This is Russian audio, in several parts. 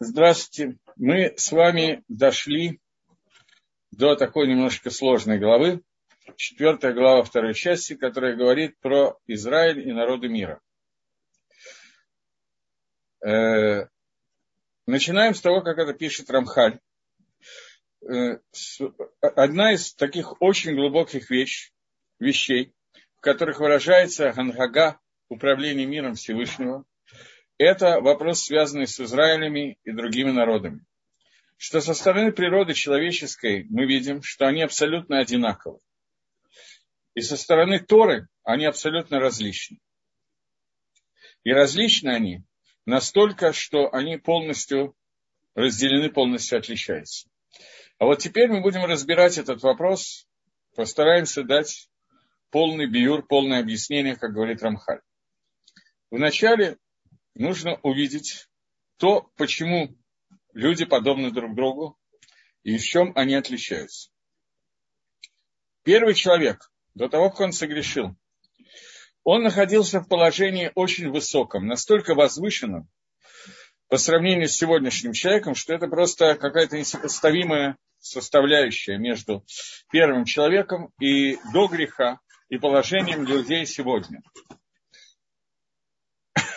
Здравствуйте. Мы с вами дошли до такой немножко сложной главы, четвертая глава второй части, которая говорит про Израиль и народы мира. Э, начинаем с того, как это пишет Рамхаль. Э, одна из таких очень глубоких вещь, вещей, в которых выражается Ганхага, управление миром Всевышнего, это вопрос, связанный с Израилями и другими народами. Что со стороны природы человеческой мы видим, что они абсолютно одинаковы. И со стороны Торы они абсолютно различны. И различны они настолько, что они полностью разделены, полностью отличаются. А вот теперь мы будем разбирать этот вопрос, постараемся дать полный биюр, полное объяснение, как говорит Рамхаль. Вначале нужно увидеть то, почему люди подобны друг другу и в чем они отличаются. Первый человек, до того, как он согрешил, он находился в положении очень высоком, настолько возвышенном по сравнению с сегодняшним человеком, что это просто какая-то несопоставимая составляющая между первым человеком и до греха, и положением людей сегодня.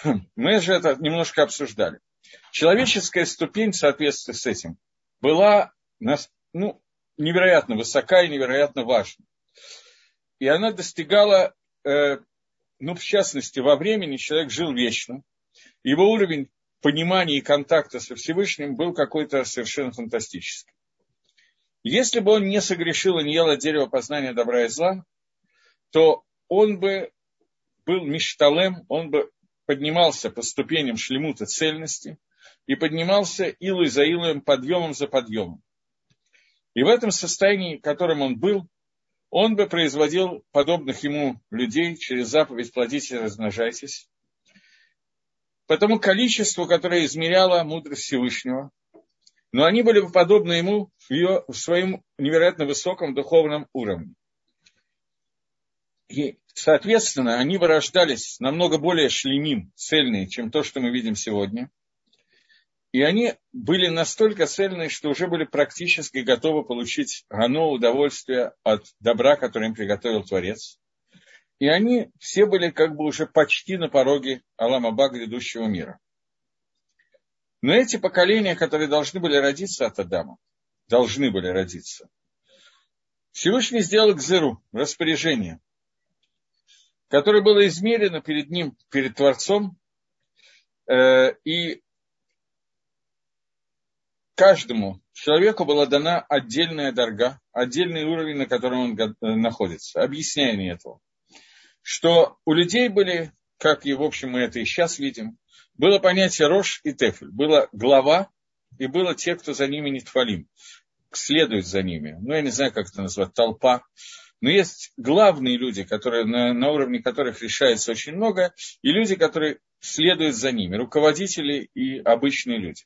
Мы же это немножко обсуждали. Человеческая ступень в соответствии с этим была ну, невероятно высока и невероятно важна. И она достигала, э, ну, в частности, во времени человек жил вечно. Его уровень понимания и контакта со Всевышним был какой-то совершенно фантастический. Если бы он не согрешил и не ел от дерева познания добра и зла, то он бы был мишталем, он бы поднимался по ступеням шлемута цельности и поднимался илой за илоем, подъемом за подъемом. И в этом состоянии, в котором он был, он бы производил подобных ему людей через заповедь «плодитесь и размножайтесь». По тому количеству, которое измеряло мудрость Всевышнего, но они были бы подобны ему в, ее, в своем невероятно высоком духовном уровне. И, соответственно, они вырождались намного более шлемим, цельные, чем то, что мы видим сегодня. И они были настолько цельные, что уже были практически готовы получить гано удовольствие от добра, которое им приготовил Творец. И они все были как бы уже почти на пороге Аламаба грядущего мира. Но эти поколения, которые должны были родиться от Адама, должны были родиться, Всевышний сделал Гзеру, распоряжение – которое было измерено перед ним, перед Творцом, э, и каждому человеку была дана отдельная дорога, отдельный уровень, на котором он э, находится. Объяснение этого. Что у людей были, как и в общем мы это и сейчас видим, было понятие Рош и Тефель. Была глава, и было те, кто за ними не твалим, следует за ними. Ну, я не знаю, как это назвать, толпа. Но есть главные люди, которые, на, на уровне которых решается очень много, и люди, которые следуют за ними, руководители и обычные люди.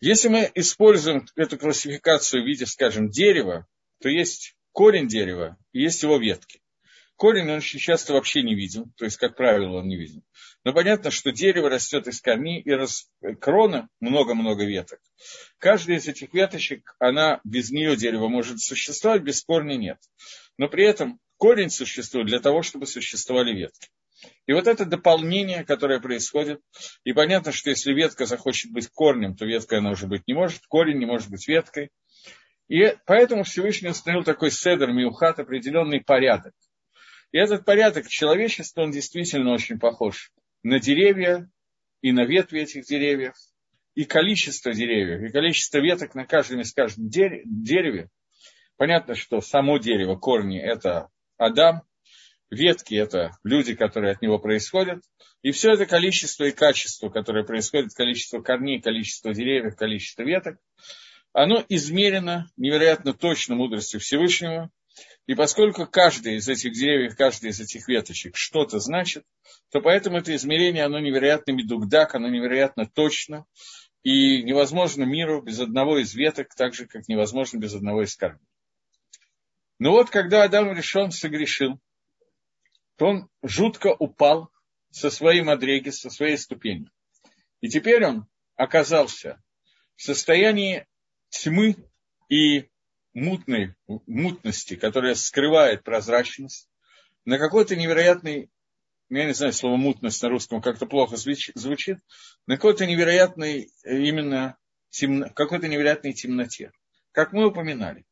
Если мы используем эту классификацию в виде, скажем, дерева, то есть корень дерева и есть его ветки. Корень он часто вообще не виден, то есть, как правило, он не виден. Но понятно, что дерево растет из корней, и раз, крона много-много веток. Каждая из этих веточек, она без нее дерево может существовать, без корня нет. Но при этом корень существует для того, чтобы существовали ветки. И вот это дополнение, которое происходит, и понятно, что если ветка захочет быть корнем, то веткой она уже быть не может, корень не может быть веткой. И поэтому Всевышний установил такой седр, миухат, определенный порядок. И этот порядок человечества, он действительно очень похож на деревья и на ветви этих деревьев, и количество деревьев, и количество веток на каждом из каждом дереве. Понятно, что само дерево, корни – это Адам, ветки – это люди, которые от него происходят, и все это количество и качество, которое происходит, количество корней, количество деревьев, количество веток, оно измерено невероятно точно мудростью Всевышнего, и поскольку каждый из этих деревьев, каждый из этих веточек что-то значит, то поэтому это измерение, оно невероятно медугдак, оно невероятно точно. И невозможно миру без одного из веток, так же, как невозможно без одного из корней. Но вот когда Адам решен согрешил, то он жутко упал со своей мадреги, со своей ступени. И теперь он оказался в состоянии тьмы и мутной, мутности, которая скрывает прозрачность, на какой-то невероятный, я не знаю, слово мутность на русском как-то плохо звучит, на какой-то невероятной именно темно, какой-то невероятной темноте, как мы упоминали.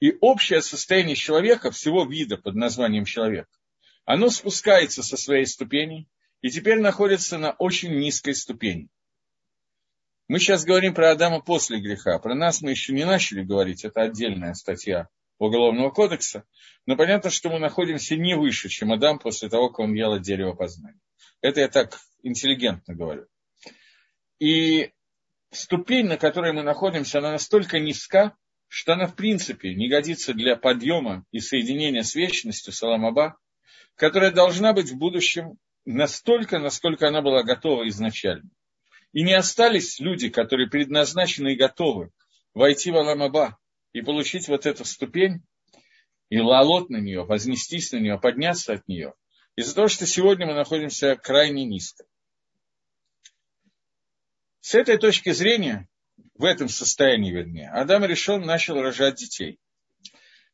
И общее состояние человека, всего вида под названием человек, оно спускается со своей ступени и теперь находится на очень низкой ступени. Мы сейчас говорим про Адама после греха. Про нас мы еще не начали говорить, это отдельная статья Уголовного кодекса. Но понятно, что мы находимся не выше, чем Адам после того, как он ел от дерева познания. Это я так интеллигентно говорю. И ступень, на которой мы находимся, она настолько низка, что она в принципе не годится для подъема и соединения с вечностью Саламаба, которая должна быть в будущем настолько, насколько она была готова изначально. И не остались люди, которые предназначены и готовы войти в Аламаба и получить вот эту ступень, и лалот на нее, вознестись на нее, подняться от нее, из-за того, что сегодня мы находимся крайне низко. С этой точки зрения, в этом состоянии, вернее, Адам решен начал рожать детей.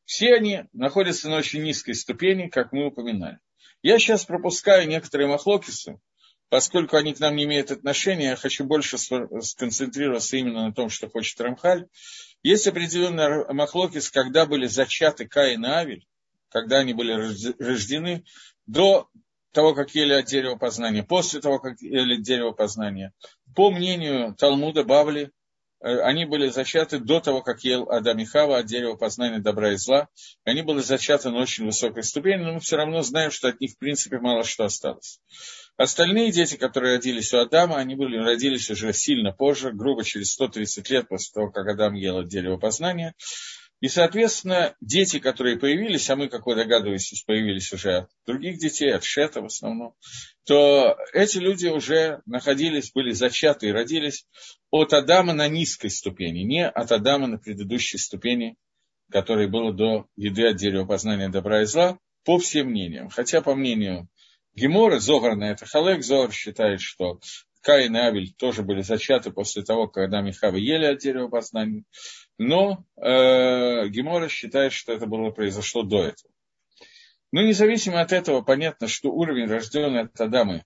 Все они находятся на очень низкой ступени, как мы упоминали. Я сейчас пропускаю некоторые махлокисы, поскольку они к нам не имеют отношения, я хочу больше сконцентрироваться именно на том, что хочет Рамхаль. Есть определенный махлокис, когда были зачаты Каин и Авель, когда они были рождены, до того, как ели от дерева познания, после того, как ели дерево познания. По мнению Талмуда Бавли, э, они были зачаты до того, как ел Адам и Хава от дерева познания добра и зла. Они были зачаты на очень высокой ступени, но мы все равно знаем, что от них, в принципе, мало что осталось. Остальные дети, которые родились у Адама, они были, родились уже сильно позже, грубо через 130 лет после того, как Адам ел от дерева познания. И, соответственно, дети, которые появились, а мы, как вы догадываетесь, появились уже от других детей, от Шета в основном, то эти люди уже находились, были зачаты и родились от Адама на низкой ступени, не от Адама на предыдущей ступени, которой было до еды от дерева познания добра и зла, по всем мнениям. Хотя, по мнению Гемора, Зогар на это Халек, Зогар считает, что Каин и Авель тоже были зачаты после того, когда Михава ели от дерева познания. Но э, Гемора считает, что это было произошло до этого. Но независимо от этого, понятно, что уровень, рожденный от Адамы,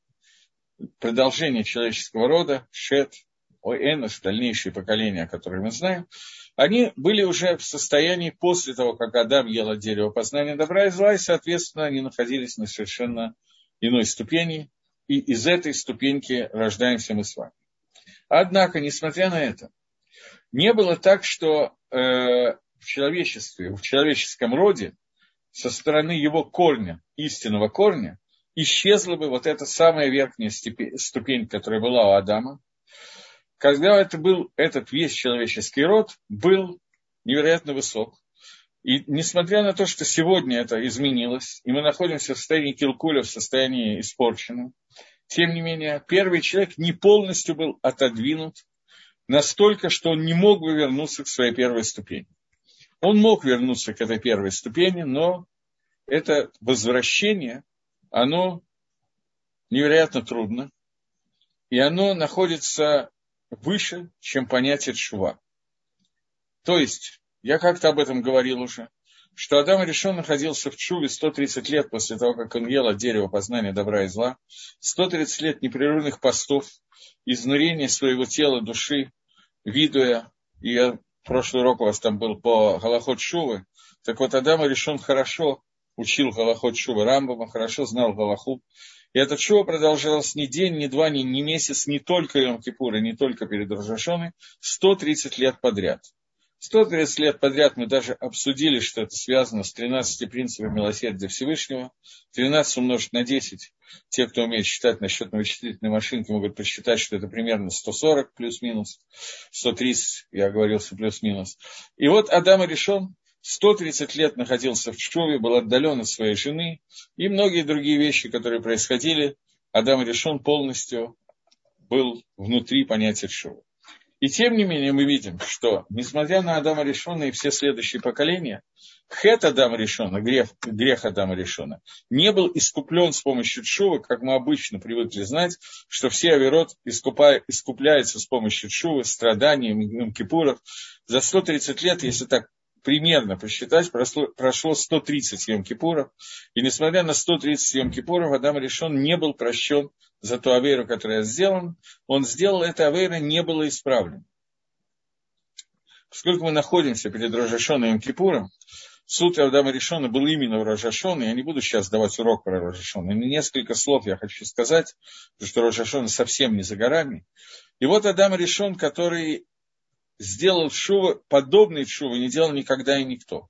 продолжение человеческого рода, Шет, Оэнос, дальнейшие поколения, которые мы знаем, они были уже в состоянии после того, как Адам ел от дерева познания добра и зла, и, соответственно, они находились на совершенно иной ступени, и из этой ступеньки рождаемся мы с вами. Однако, несмотря на это, не было так, что э, в человечестве, в человеческом роде, со стороны его корня, истинного корня, исчезла бы вот эта самая верхняя ступень, которая была у Адама, когда это был этот весь человеческий род, был невероятно высок, и несмотря на то, что сегодня это изменилось, и мы находимся в состоянии килкуля, в состоянии испорченном, тем не менее, первый человек не полностью был отодвинут настолько, что он не мог бы вернуться к своей первой ступени. Он мог вернуться к этой первой ступени, но это возвращение, оно невероятно трудно, и оно находится выше, чем понятие шва. То есть, я как-то об этом говорил уже, что Адам решен находился в Чуве 130 лет после того, как он ел от дерева познания добра и зла, 130 лет непрерывных постов, изнурения своего тела, души, видуя, и я прошлый урок у вас там был по Галахот Шувы, так вот Адам решен хорошо учил Галахот Шува Рамбама, хорошо знал Галаху, и это шоу продолжалось ни день, ни два, ни, ни месяц, не только Йом Кипура, не только перед Рожашоной, 130 лет подряд – 130 лет подряд мы даже обсудили, что это связано с 13 принципами милосердия Всевышнего. 13 умножить на 10. Те, кто умеет считать на счетно-вычислительной машинке, могут посчитать, что это примерно 140 плюс-минус. 130, я оговорился, плюс-минус. И вот Адам решен 130 лет находился в Чуве, был отдален от своей жены, и многие другие вещи, которые происходили, Адам решен полностью был внутри понятия Чувы. И тем не менее мы видим, что, несмотря на Адама Решона и все следующие поколения, Хет Адама Решона, грех, грех Адама Решона, не был искуплен с помощью Чува, как мы обычно привыкли знать, что все Аверот искупляются с помощью Чувы, страданием, Им Кипуров. За 130 лет, если так примерно посчитать, прошло, прошло 130 Йом Кипуров, и несмотря на 130 Йом Кипуров, Адам решен не был прощен за ту аверу, которая сделана, он сделал это авера, не было исправлено. Поскольку мы находимся перед Рожашоном Йом Кипуром, суд Адама Решона был именно в Рожашон, я не буду сейчас давать урок про Рожашон, но несколько слов я хочу сказать, потому что Рожашон совсем не за горами. И вот Адам Решон, который сделал шува, подобный шува не делал никогда и никто.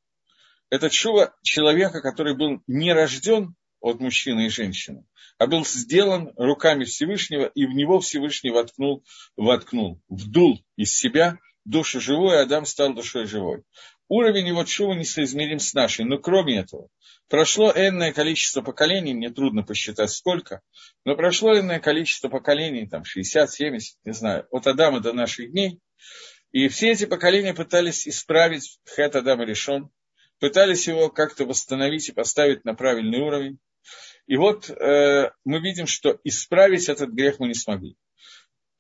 Это шува человека, который был не рожден от мужчины и женщины, а был сделан руками Всевышнего, и в него Всевышний воткнул, воткнул, вдул из себя душу живую, и Адам стал душой живой. Уровень его чува несоизмерим с нашей, но кроме этого, прошло энное количество поколений, мне трудно посчитать сколько, но прошло энное количество поколений, там 60, 70, не знаю, от Адама до наших дней, и все эти поколения пытались исправить Хэт Адам решен, пытались его как-то восстановить и поставить на правильный уровень. И вот э, мы видим, что исправить этот грех мы не смогли.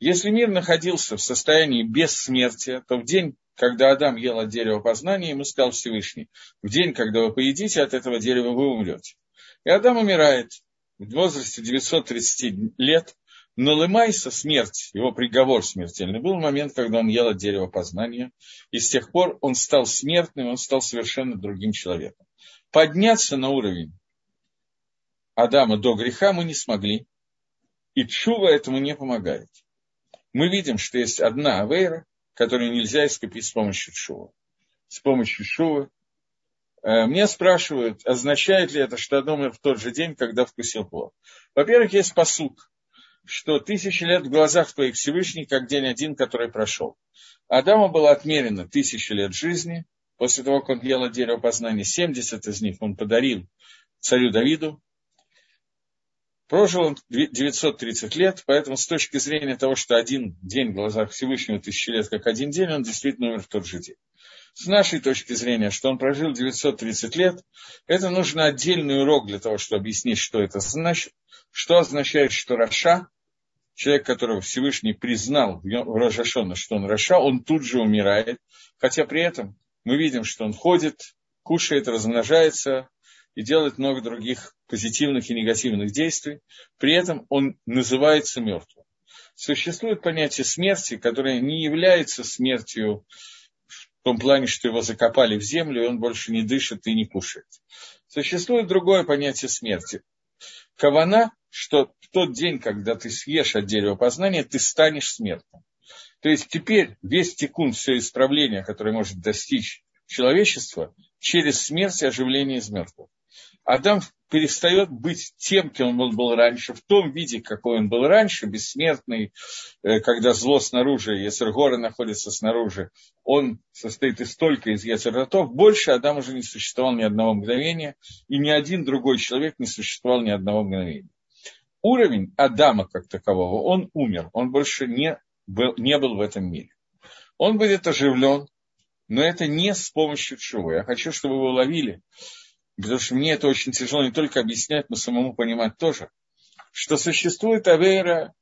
Если мир находился в состоянии бессмертия, то в день, когда Адам ел от дерева познания, ему сказал Всевышний, в день, когда вы поедите от этого дерева, вы умрете. И Адам умирает в возрасте 930 лет, но Лемайса, смерть, его приговор смертельный, был момент, когда он ел от дерева познания, и с тех пор он стал смертным, он стал совершенно другим человеком. Подняться на уровень Адама до греха мы не смогли, и Чува этому не помогает. Мы видим, что есть одна авейра, которую нельзя искупить с помощью Чува. С помощью Чува. Э, мне спрашивают, означает ли это, что Адам в тот же день, когда вкусил плод. Во-первых, есть посуд что тысячи лет в глазах твоих Всевышний, как день один, который прошел. Адаму было отмерено тысячи лет жизни, после того, как он ел от дерева познания, 70 из них он подарил царю Давиду. Прожил он 930 лет, поэтому с точки зрения того, что один день в глазах Всевышнего тысячи лет, как один день, он действительно умер в тот же день. С нашей точки зрения, что он прожил 930 лет, это нужно отдельный урок для того, чтобы объяснить, что это значит. Что означает, что רשע, человек, которого Всевышний признал в ראש השנה, что он רשע, он тут же умирает, хотя при этом мы видим, что он ходит, кушает, размножается и делает много других позитивных и негативных действий, при этом он называется мертвым. Существует понятие смерти, которое не является смертью в том плане, что его закопали в землю, и он больше не дышит и не кушает. Существует другое понятие смерти. Кавана, что в тот день, когда ты съешь от дерева познания, ты станешь смертным. То есть теперь весь текун, все исправление, которое может достичь человечество, через смерть и оживление из мертвых. Адам перестает быть тем, кем он был раньше, в том виде, какой он был раньше, бессмертный, э, когда зло снаружи, Ецергора находится снаружи, он состоит из столько из Ецерготов, больше Адам уже не существовал ни одного мгновения, и ни один другой человек не существовал ни одного мгновения. Уровень Адама как такового, он умер, он больше не был, не был в этом мире. Он будет оживлен, но это не с помощью чего. Я хочу, чтобы вы уловили, потому что мне это очень тяжело не только объяснять, но самому понимать тоже, что существует авейра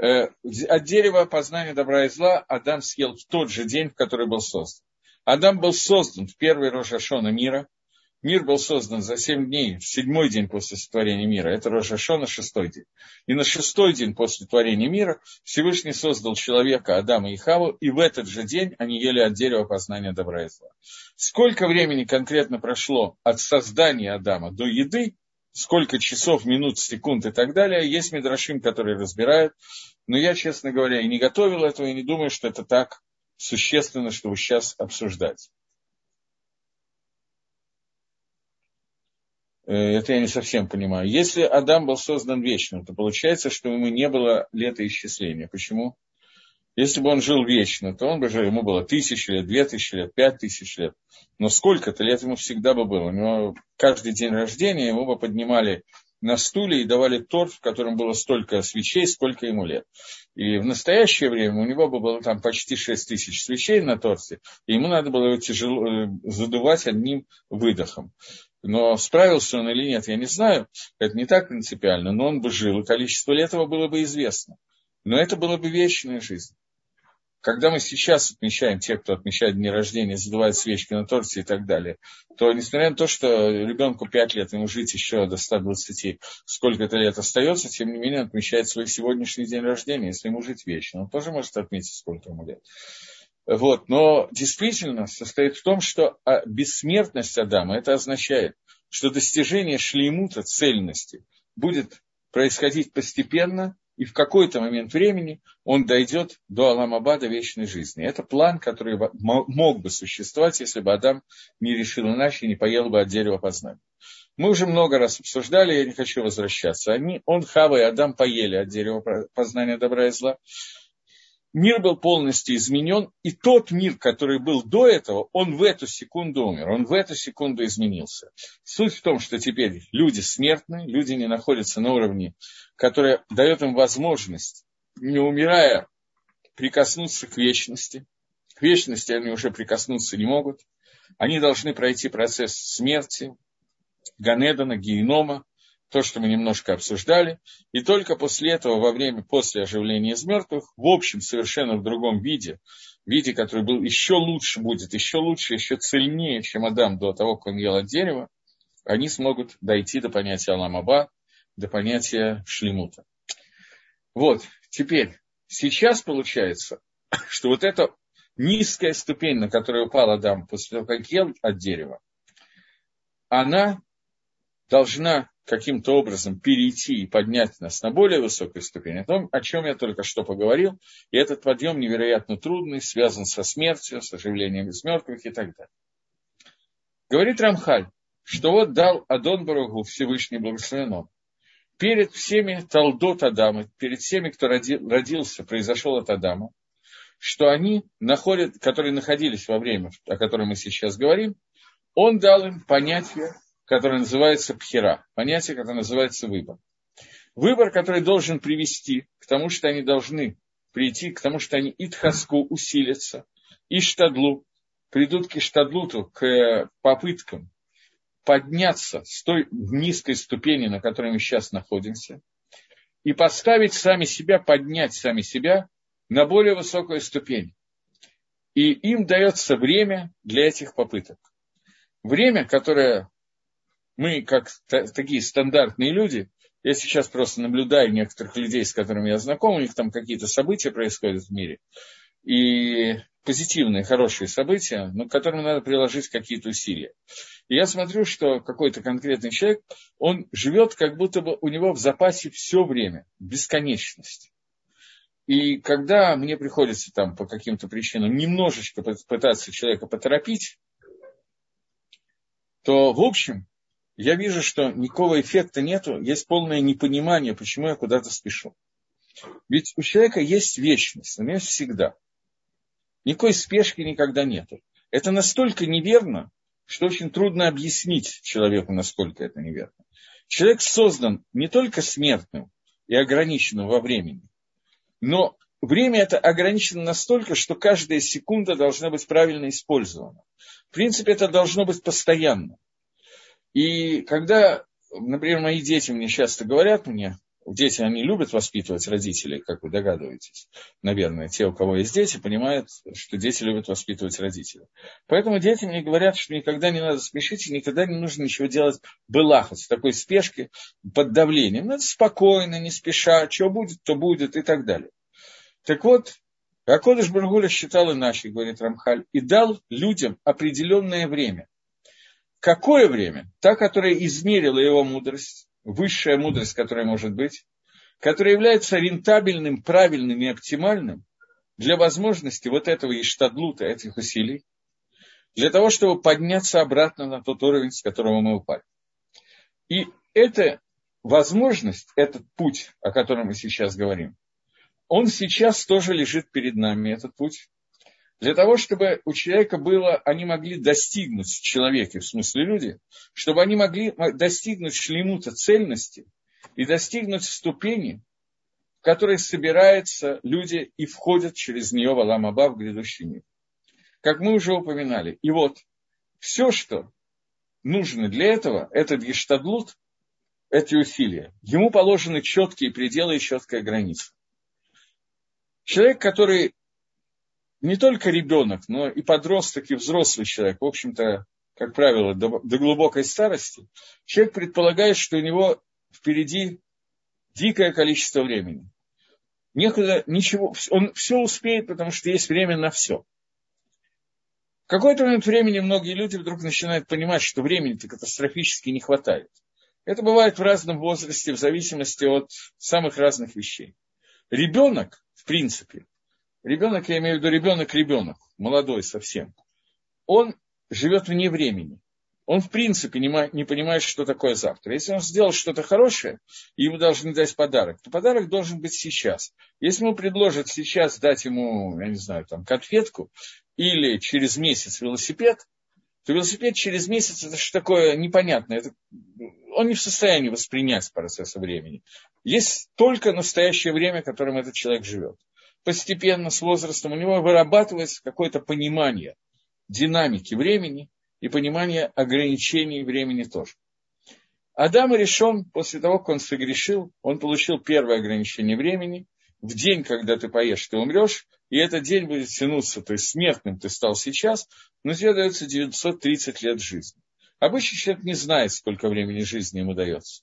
э, от дерева познания добра и зла Адам съел в тот же день, в который был создан. Адам был создан в первый Рожашона мира – Мир был создан за семь дней, в седьмой день после сотворения мира. Это Рожашона, шестой день. И на шестой день после творения мира Всевышний создал человека, Адама и Хаву, и в этот же день они ели от дерева познания добра и зла. Сколько времени конкретно прошло от создания Адама до еды, сколько часов, минут, секунд и так далее, есть Мидрашим, которые разбирают. Но я, честно говоря, и не готовил этого, и не думаю, что это так существенно, чтобы сейчас обсуждать. Это я не совсем понимаю. Если Адам был создан вечным, то получается, что ему не было летоисчисления. Почему? Если бы он жил вечно, то он бы жил, ему было тысячи лет, две тысячи лет, пять тысяч лет. Но сколько-то лет ему всегда бы было. У него каждый день рождения ему бы поднимали на стуле и давали торт, в котором было столько свечей, сколько ему лет. И в настоящее время у него было там почти 6 тысяч свечей на торте, и ему надо было его тяжело э, задувать одним выдохом. Но справился он или нет, я не знаю, это не так принципиально, но он бы жил, и количество лет его было бы известно. Но это была бы вечная жизнь. Когда мы сейчас отмечаем, те, кто отмечает дни рождения, задувают свечки на торте и так далее, то несмотря на то, что ребенку 5 лет, ему жить еще до 120, сколько-то лет остается, тем не менее он отмечает свой сегодняшний день рождения, если ему жить вечно. Он тоже может отметить, сколько ему лет. Вот. Но действительно состоит в том, что а, бессмертность Адама, это означает, что достижение шлеймута, цельности, будет происходить постепенно, и в какой-то момент времени он дойдет до Аламабада вечной жизни. Это план, который мог бы существовать, если бы Адам не решил иначе, не поел бы от дерева познания. Мы уже много раз обсуждали, я не хочу возвращаться. Они, он, Хава и Адам поели от дерева познания добра и зла мир был полностью изменен, и тот мир, который был до этого, он в эту секунду умер, он в эту секунду изменился. Суть в том, что теперь люди смертны, люди не находятся на уровне, который дает им возможность, не умирая, прикоснуться к вечности. К вечности они уже прикоснуться не могут. Они должны пройти процесс смерти, Ганедана, Генома, то, что мы немножко обсуждали, и только после этого, во время, после оживления из мертвых, в общем, совершенно в другом виде, виде, который был еще лучше будет, еще лучше, еще цельнее, чем Адам до того, как он ел от дерева, они смогут дойти до понятия Аламаба, до понятия Шлемута. Вот, теперь, сейчас получается, что вот эта низкая ступень, на которую упал Адам после того, как ел от дерева, она должна каким-то образом перейти и поднять нас на более высокую ступень, о том, о чем я только что поговорил, и этот подъем невероятно трудный, связан со смертью, с оживлением из мертвых и так далее. Говорит Рамхаль, что вот дал Адон Барагу Всевышний благословен перед всеми Талдот Адама, перед всеми, кто роди, родился, произошел от Адама, что они находят, которые находились во время, о котором мы сейчас говорим, он дал им понятие которое называется пхера, понятие, которое называется выбор. Выбор, который должен привести к тому, что они должны прийти, к тому, что они итхаску усилятся, и штадлу, придут к штадлуту, к попыткам подняться с той низкой ступени, на которой мы сейчас находимся, и поставить сами себя, поднять сами себя на более высокую ступень. И им дается время для этих попыток. Время, которое мы, как такие стандартные люди, я сейчас просто наблюдаю некоторых людей, с которыми я знаком, у них там какие-то события происходят в мире, и позитивные, хорошие события, но к которым надо приложить какие-то усилия. И я смотрю, что какой-то конкретный человек, он живет, как будто бы у него в запасе все время, бесконечность. И когда мне приходится там по каким-то причинам немножечко пытаться человека поторопить, то, в общем, я вижу, что никакого эффекта нету, есть полное непонимание, почему я куда-то спешу. Ведь у человека есть вечность, у него всегда. Никакой спешки никогда нету. Это настолько неверно, что очень трудно объяснить человеку, насколько это неверно. Человек создан не только смертным и ограниченным во времени, но время это ограничено настолько, что каждая секунда должна быть правильно использована. В принципе, это должно быть постоянно. И когда, например, мои дети мне часто говорят мне, дети, они любят воспитывать родителей, как вы догадываетесь. Наверное, те, у кого есть дети, понимают, что дети любят воспитывать родителей. Поэтому дети мне говорят, что никогда не надо спешить, и никогда не нужно ничего делать белахот, в такой спешке, под давлением. Надо спокойно, не спеша, что будет, то будет и так далее. Так вот, Акодыш Баргуля считал иначе, говорит Рамхаль, и дал людям определенное время. Какое время? Та, которая измерила его мудрость, высшая мудрость, которая может быть, которая является рентабельным, правильным и оптимальным для возможности вот этого иштадлута, этих усилий, для того, чтобы подняться обратно на тот уровень, с которого мы упали. И эта возможность, этот путь, о котором мы сейчас говорим, он сейчас тоже лежит перед нами, этот путь для того, чтобы у человека было, они могли достигнуть человеке, в смысле люди, чтобы они могли достигнуть шлемута цельности и достигнуть ступени, в которой собираются люди и входят через нее в Аламаба в грядущий мир. Как мы уже упоминали. И вот, все, что нужно для этого, это гештадлут, эти усилия. Ему положены четкие пределы и четкая граница. Человек, который не только ребенок, но и подросток, и взрослый человек, в общем-то, как правило, до, до глубокой старости, человек предполагает, что у него впереди дикое количество времени. Некуда ничего, он все успеет, потому что есть время на все. В какой-то момент времени многие люди вдруг начинают понимать, что времени-то катастрофически не хватает. Это бывает в разном возрасте, в зависимости от самых разных вещей. Ребенок, в принципе, ребенок, я имею в виду ребенок-ребенок, молодой совсем, он живет вне времени. Он, в принципе, не, не понимает, что такое завтра. Если он сделал что-то хорошее, ему должны дать подарок, то подарок должен быть сейчас. Если ему предложат сейчас дать ему, я не знаю, там, конфетку или через месяц велосипед, то велосипед через месяц это что такое непонятное. Это, он не в состоянии воспринять процесс времени. Есть только настоящее время, которым этот человек живет. Постепенно, с возрастом, у него вырабатывается какое-то понимание динамики времени и понимание ограничений времени тоже. Адам решен, после того, как он согрешил, он получил первое ограничение времени. В день, когда ты поешь, ты умрешь, и этот день будет тянуться, то есть смертным ты стал сейчас, но тебе дается 930 лет жизни. Обычный человек не знает, сколько времени жизни ему дается.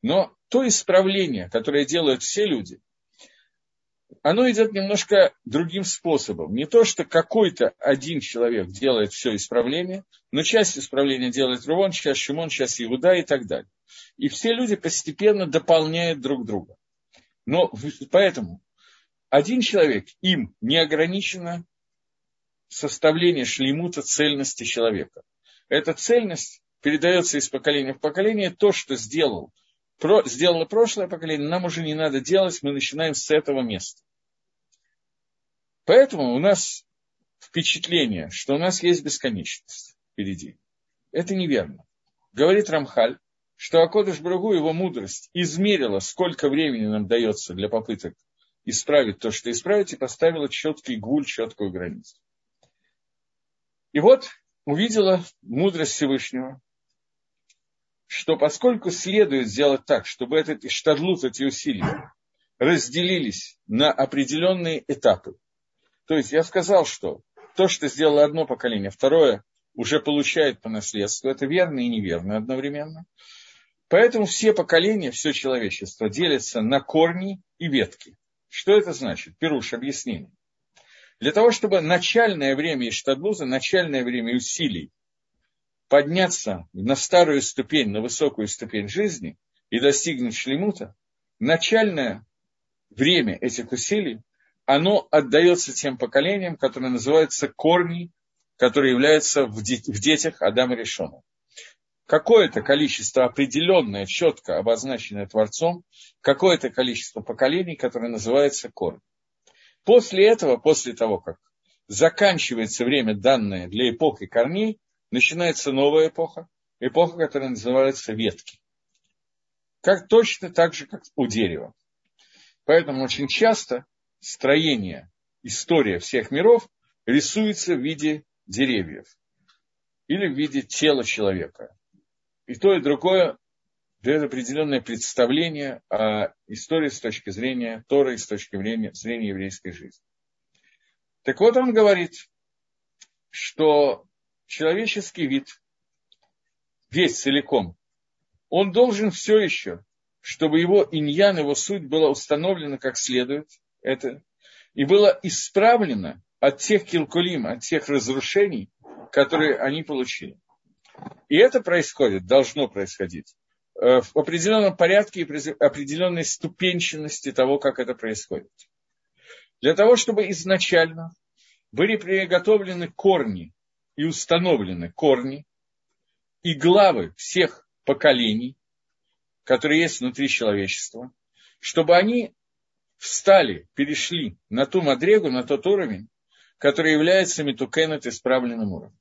Но то исправление, которое делают все люди, оно идет немножко другим способом. Не то, что какой-то один человек делает все исправление, но часть исправления делает Рувон, часть Шимон, часть Иуда и так далее. И все люди постепенно дополняют друг друга. Но поэтому один человек, им не ограничено составление шлемута цельности человека. Эта цельность передается из поколения в поколение. То, что сделал, про, сделало прошлое поколение, нам уже не надо делать, мы начинаем с этого места. Поэтому у нас впечатление, что у нас есть бесконечность впереди. Это неверно. Говорит Рамхаль, что Акодыш Брагу, его мудрость, измерила, сколько времени нам дается для попыток исправить то, что исправить, и поставила четкий гуль, четкую границу. И вот увидела мудрость Всевышнего, что поскольку следует сделать так, чтобы этот штадлут, эти усилия, разделились на определенные этапы. То есть я сказал, что то, что сделало одно поколение, второе уже получает по наследству, это верно и неверно одновременно. Поэтому все поколения, все человечество делится на корни и ветки. Что это значит? Перуш, объяснение. Для того, чтобы начальное время Иштадлуза, начальное время усилий подняться на старую ступень, на высокую ступень жизни и достигнуть шлемута, начальное время этих усилий, оно отдается тем поколениям, которые называются корни, которые являются в детях Адама Решона какое-то количество определенное, четко обозначенное Творцом, какое-то количество поколений, которое называется корень. После этого, после того, как заканчивается время, данное для эпохи корней, начинается новая эпоха, эпоха, которая называется ветки. Как, точно так же, как у дерева. Поэтому очень часто строение, история всех миров рисуется в виде деревьев или в виде тела человека. И то, и другое дает определенное представление о истории с точки зрения Торы и с точки зрения, зрения еврейской жизни. Так вот он говорит, что человеческий вид, весь целиком, он должен все еще, чтобы его иньян, его суть была установлена как следует, это, и было исправлено от тех килкулим, от тех разрушений, которые они получили. И это происходит, должно происходить э, в определенном порядке и определенной ступенченности того, как это происходит. Для того, чтобы изначально были приготовлены корни и установлены корни и главы всех поколений, которые есть внутри человечества, чтобы они встали, перешли на ту мадрегу, на тот уровень, который является метукенет исправленным уровнем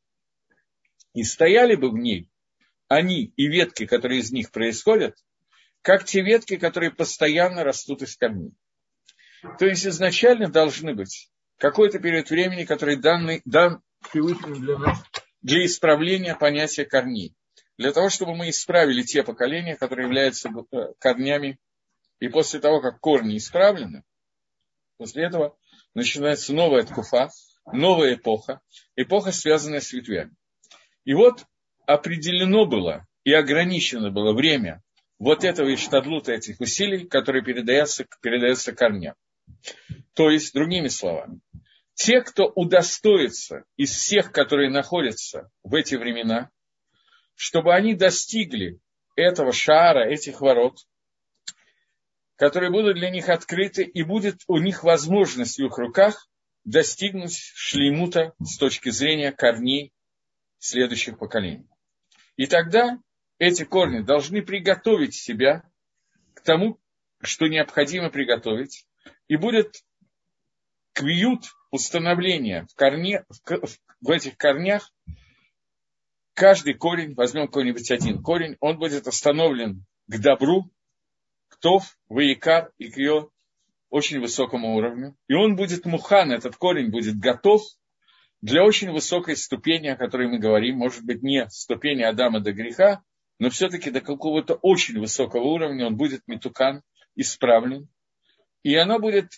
и стояли бы в ней они и ветки, которые из них происходят, как те ветки, которые постоянно растут из камней. То есть изначально должны быть какой-то период времени, который данный, дан Всевышним для нас, для исправления понятия корней. Для того, чтобы мы исправили те поколения, которые являются э, корнями. И после того, как корни исправлены, после этого начинается новая ткуфа, новая эпоха, эпоха, связанная с ветвями. И вот определено было и ограничено было время вот этого иштадлута, этих усилий, которые передаются, передаются корням. То есть, другими словами, те, кто удостоится из всех, которые находятся в эти времена, чтобы они достигли этого шара, этих ворот, которые будут для них открыты, и будет у них возможность в их руках достигнуть шлеймута с точки зрения корней следующих поколений. И тогда эти корни должны приготовить себя к тому, что необходимо приготовить, и будет квиют установления в, корне, в, в этих корнях, каждый корень, возьмем какой-нибудь один корень, он будет установлен к добру, к тов, ваикар и к ее очень высокому уровню. И он будет мухан, этот корень будет готов для очень высокой ступени, о которой мы говорим, может быть, не ступени Адама до греха, но все-таки до какого-то очень высокого уровня он будет метукан, исправлен. И она будет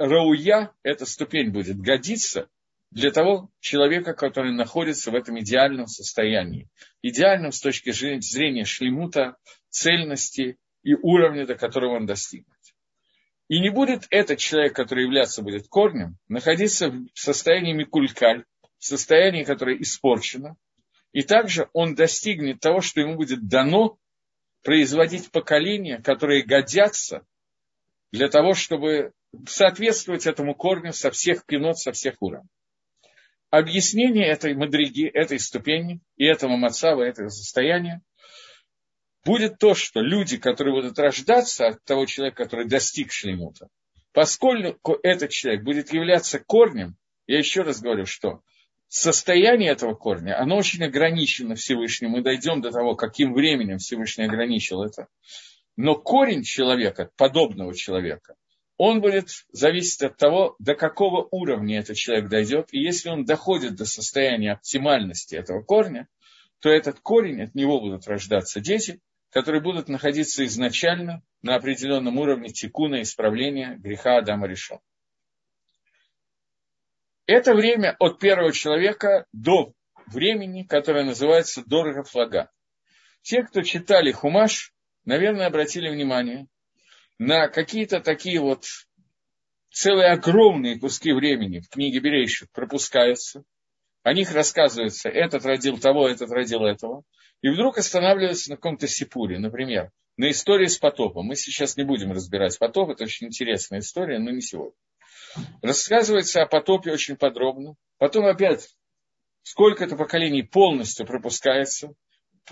рауя, эта ступень будет годиться для того человека, который находится в этом идеальном состоянии. Идеальном с точки зрения шлемута, цельности и уровня, до которого он достигнет. И не будет этот человек, который является будет корнем, находиться в состоянии микулькаль, в состоянии, которое испорчено. И также он достигнет того, что ему будет дано производить поколения, которые годятся для того, чтобы соответствовать этому корню со всех пинот, со всех уровней. Объяснение этой мадриги, этой ступени и этого мацава, этого состояния будет то, что люди, которые будут рождаться от того человека, который достиг шлемута, поскольку этот человек будет являться корнем, я еще раз говорю, что состояние этого корня, оно очень ограничено Всевышним. Мы дойдем до того, каким временем Всевышний ограничил это. Но корень человека, подобного человека, он будет зависеть от того, до какого уровня этот человек дойдет. И если он доходит до состояния оптимальности этого корня, то этот корень, от него будут рождаться дети, которые будут находиться изначально на определенном уровне тикуна исправления греха Адама решен. Это время от первого человека до времени, которое называется дорого флага. Те, кто читали Хумаш, наверное, обратили внимание на какие-то такие вот целые огромные куски времени в книге Берейших пропускаются. О них рассказывается, этот родил того, этот родил этого и вдруг останавливается на каком-то сипуре, например, на истории с потопом. Мы сейчас не будем разбирать потоп, это очень интересная история, но не сегодня. Рассказывается о потопе очень подробно. Потом опять сколько-то поколений полностью пропускается.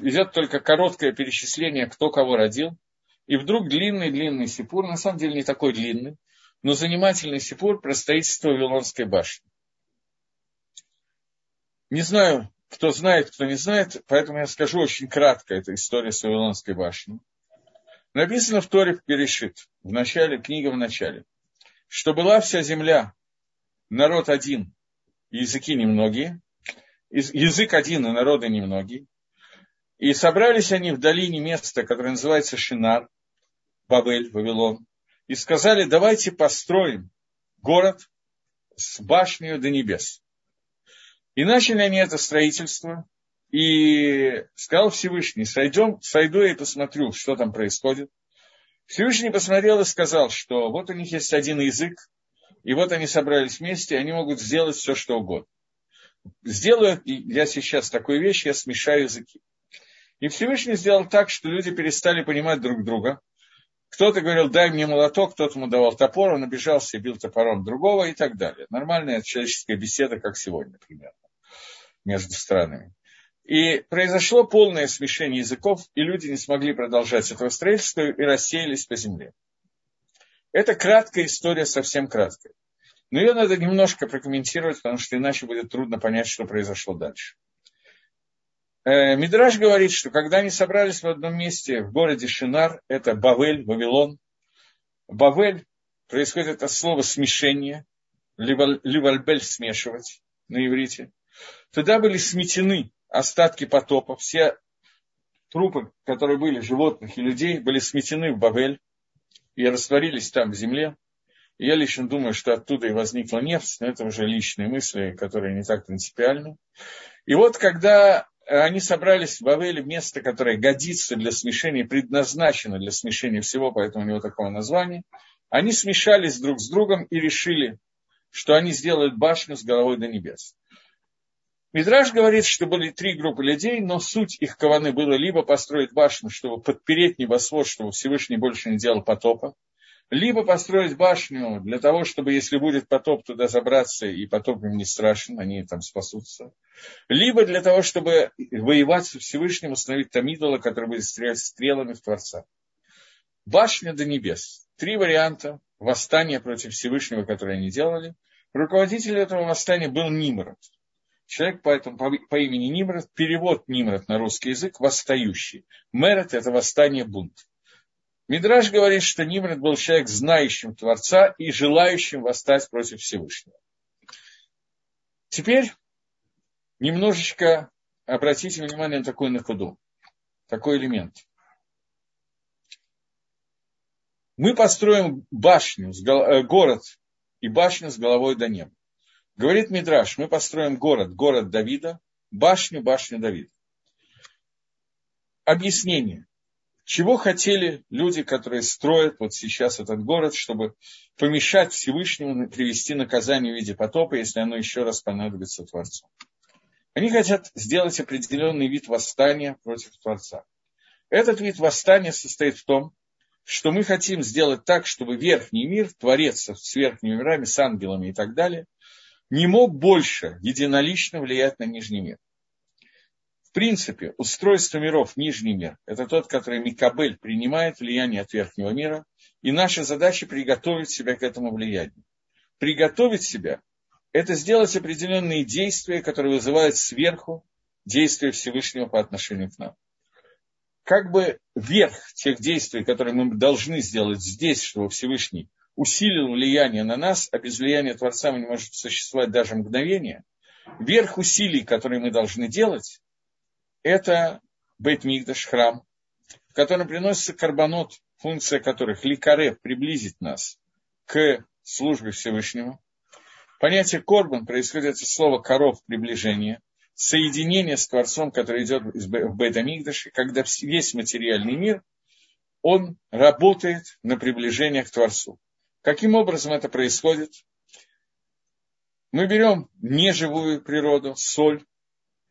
Идет только короткое перечисление, кто кого родил. И вдруг длинный-длинный сипур, на самом деле не такой длинный, но занимательный сипур про строительство Вавилонской башни. Не знаю, кто знает, кто не знает, поэтому я скажу очень кратко эту историю с Вавилонской башней. Написано в Торе Перешит, в начале, книга в начале, что была вся земля, народ один, языки немногие, язык один, и народы немногие. И собрались они в долине места, которое называется Шинар, Бабель, Вавилон, и сказали, давайте построим город с башней до небес. И начали они это строительство, и сказал Всевышний, сойдем, сойду и посмотрю, что там происходит. Всевышний посмотрел и сказал, что вот у них есть один язык, и вот они собрались вместе, и они могут сделать все, что угодно. Сделаю я сейчас такую вещь, я смешаю языки. И Всевышний сделал так, что люди перестали понимать друг друга. Кто-то говорил, дай мне молоток, кто-то ему давал топор, он обижался и бил топором другого и так далее. Нормальная человеческая беседа, как сегодня примерно между странами. И произошло полное смешение языков, и люди не смогли продолжать этого строительства и рассеялись по земле. Это краткая история, совсем краткая. Но ее надо немножко прокомментировать, потому что иначе будет трудно понять, что произошло дальше. Э, Мидраж говорит, что когда они собрались в одном месте в городе Шинар, это Бавель, Вавилон, Бавель происходит от слова смешение, ливальбель смешивать на иврите. Туда были сметены остатки потопа, все трупы, которые были животных и людей, были сметены в Бавель и растворились там в земле. И я лично думаю, что оттуда и возникла нефть, но это уже личные мысли, которые не так принципиальны. И вот когда они собрались в Бавеле, место, которое годится для смешения, предназначено для смешения всего, поэтому у него такое название, они смешались друг с другом и решили, что они сделают башню с головой до небес. Мидраж говорит, что были три группы людей, но суть их каваны было либо построить башню, чтобы подпереть небосвод, чтобы Всевышний больше не делал потопа, либо построить башню для того, чтобы, если будет потоп, туда забраться, и потоп им не страшен, они там спасутся, либо для того, чтобы воевать со Всевышним, установить там идола, который будет стрелять стрелами в Творца. Башня до небес. Три варианта восстания против Всевышнего, которые они делали. Руководитель этого восстания был Нимрод – Человек поэтому по, по имени Нимрод, перевод Нимрод на русский язык – восстающий. Мерет – это восстание, бунт. Мидраж говорит, что Нимрод был человек, знающим Творца и желающим восстать против Всевышнего. Теперь немножечко обратите внимание на такой накуду, такой элемент. Мы построим башню, э, город и башню с головой до неба. Говорит Мидраш, мы построим город, город Давида, башню, башню Давида. Объяснение. Чего хотели люди, которые строят вот сейчас этот город, чтобы помешать Всевышнему привести наказание в виде потопа, если оно еще раз понадобится Творцу. Они хотят сделать определенный вид восстания против Творца. Этот вид восстания состоит в том, что мы хотим сделать так, чтобы верхний мир, Творец с верхними мирами, с ангелами и так далее – не мог больше единолично влиять на Нижний мир. Принципе, устройство миров Нижний мир – это тот, который Микабель принимает влияние от верхнего мира, и наша задача приготовить себя к этому влиянию. Приготовить себя – это сделать определенные действия, которые вызывают сверху действия Всевышнего по отношению к нам. Как бы верх тех действий, которые мы должны сделать здесь, чтобы Всевышний усилил влияние на нас, а без влияния Творца мы не можем существовать даже мгновение, верх усилий, которые мы должны делать, это Бейтмигдаш, храм, в котором приносится карбонот, функция которых ликарев приблизить нас к службе Всевышнему. Понятие корбан происходит от слова коров приближение, соединение с Творцом, который идет в Бейтамигдаше, когда весь материальный мир, он работает на приближение к Творцу. Каким образом это происходит? Мы берем неживую природу, соль,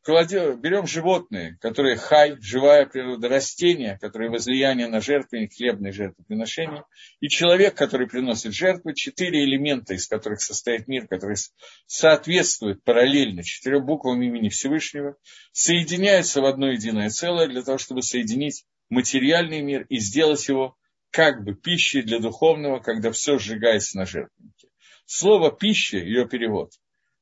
кладем, берем животные, которые хай, живая природа, растения, которые возлияние на жертвенник, хлебные жертвоприношения, и человек, который приносит жертвы, четыре элемента, из которых состоит мир, который соответствует параллельно четырем буквам имени Всевышнего, соединяются в одно единое целое для того, чтобы соединить материальный мир и сделать его как бы пищей для духовного, когда все сжигается на жертвеннике. Слово пища, ее перевод,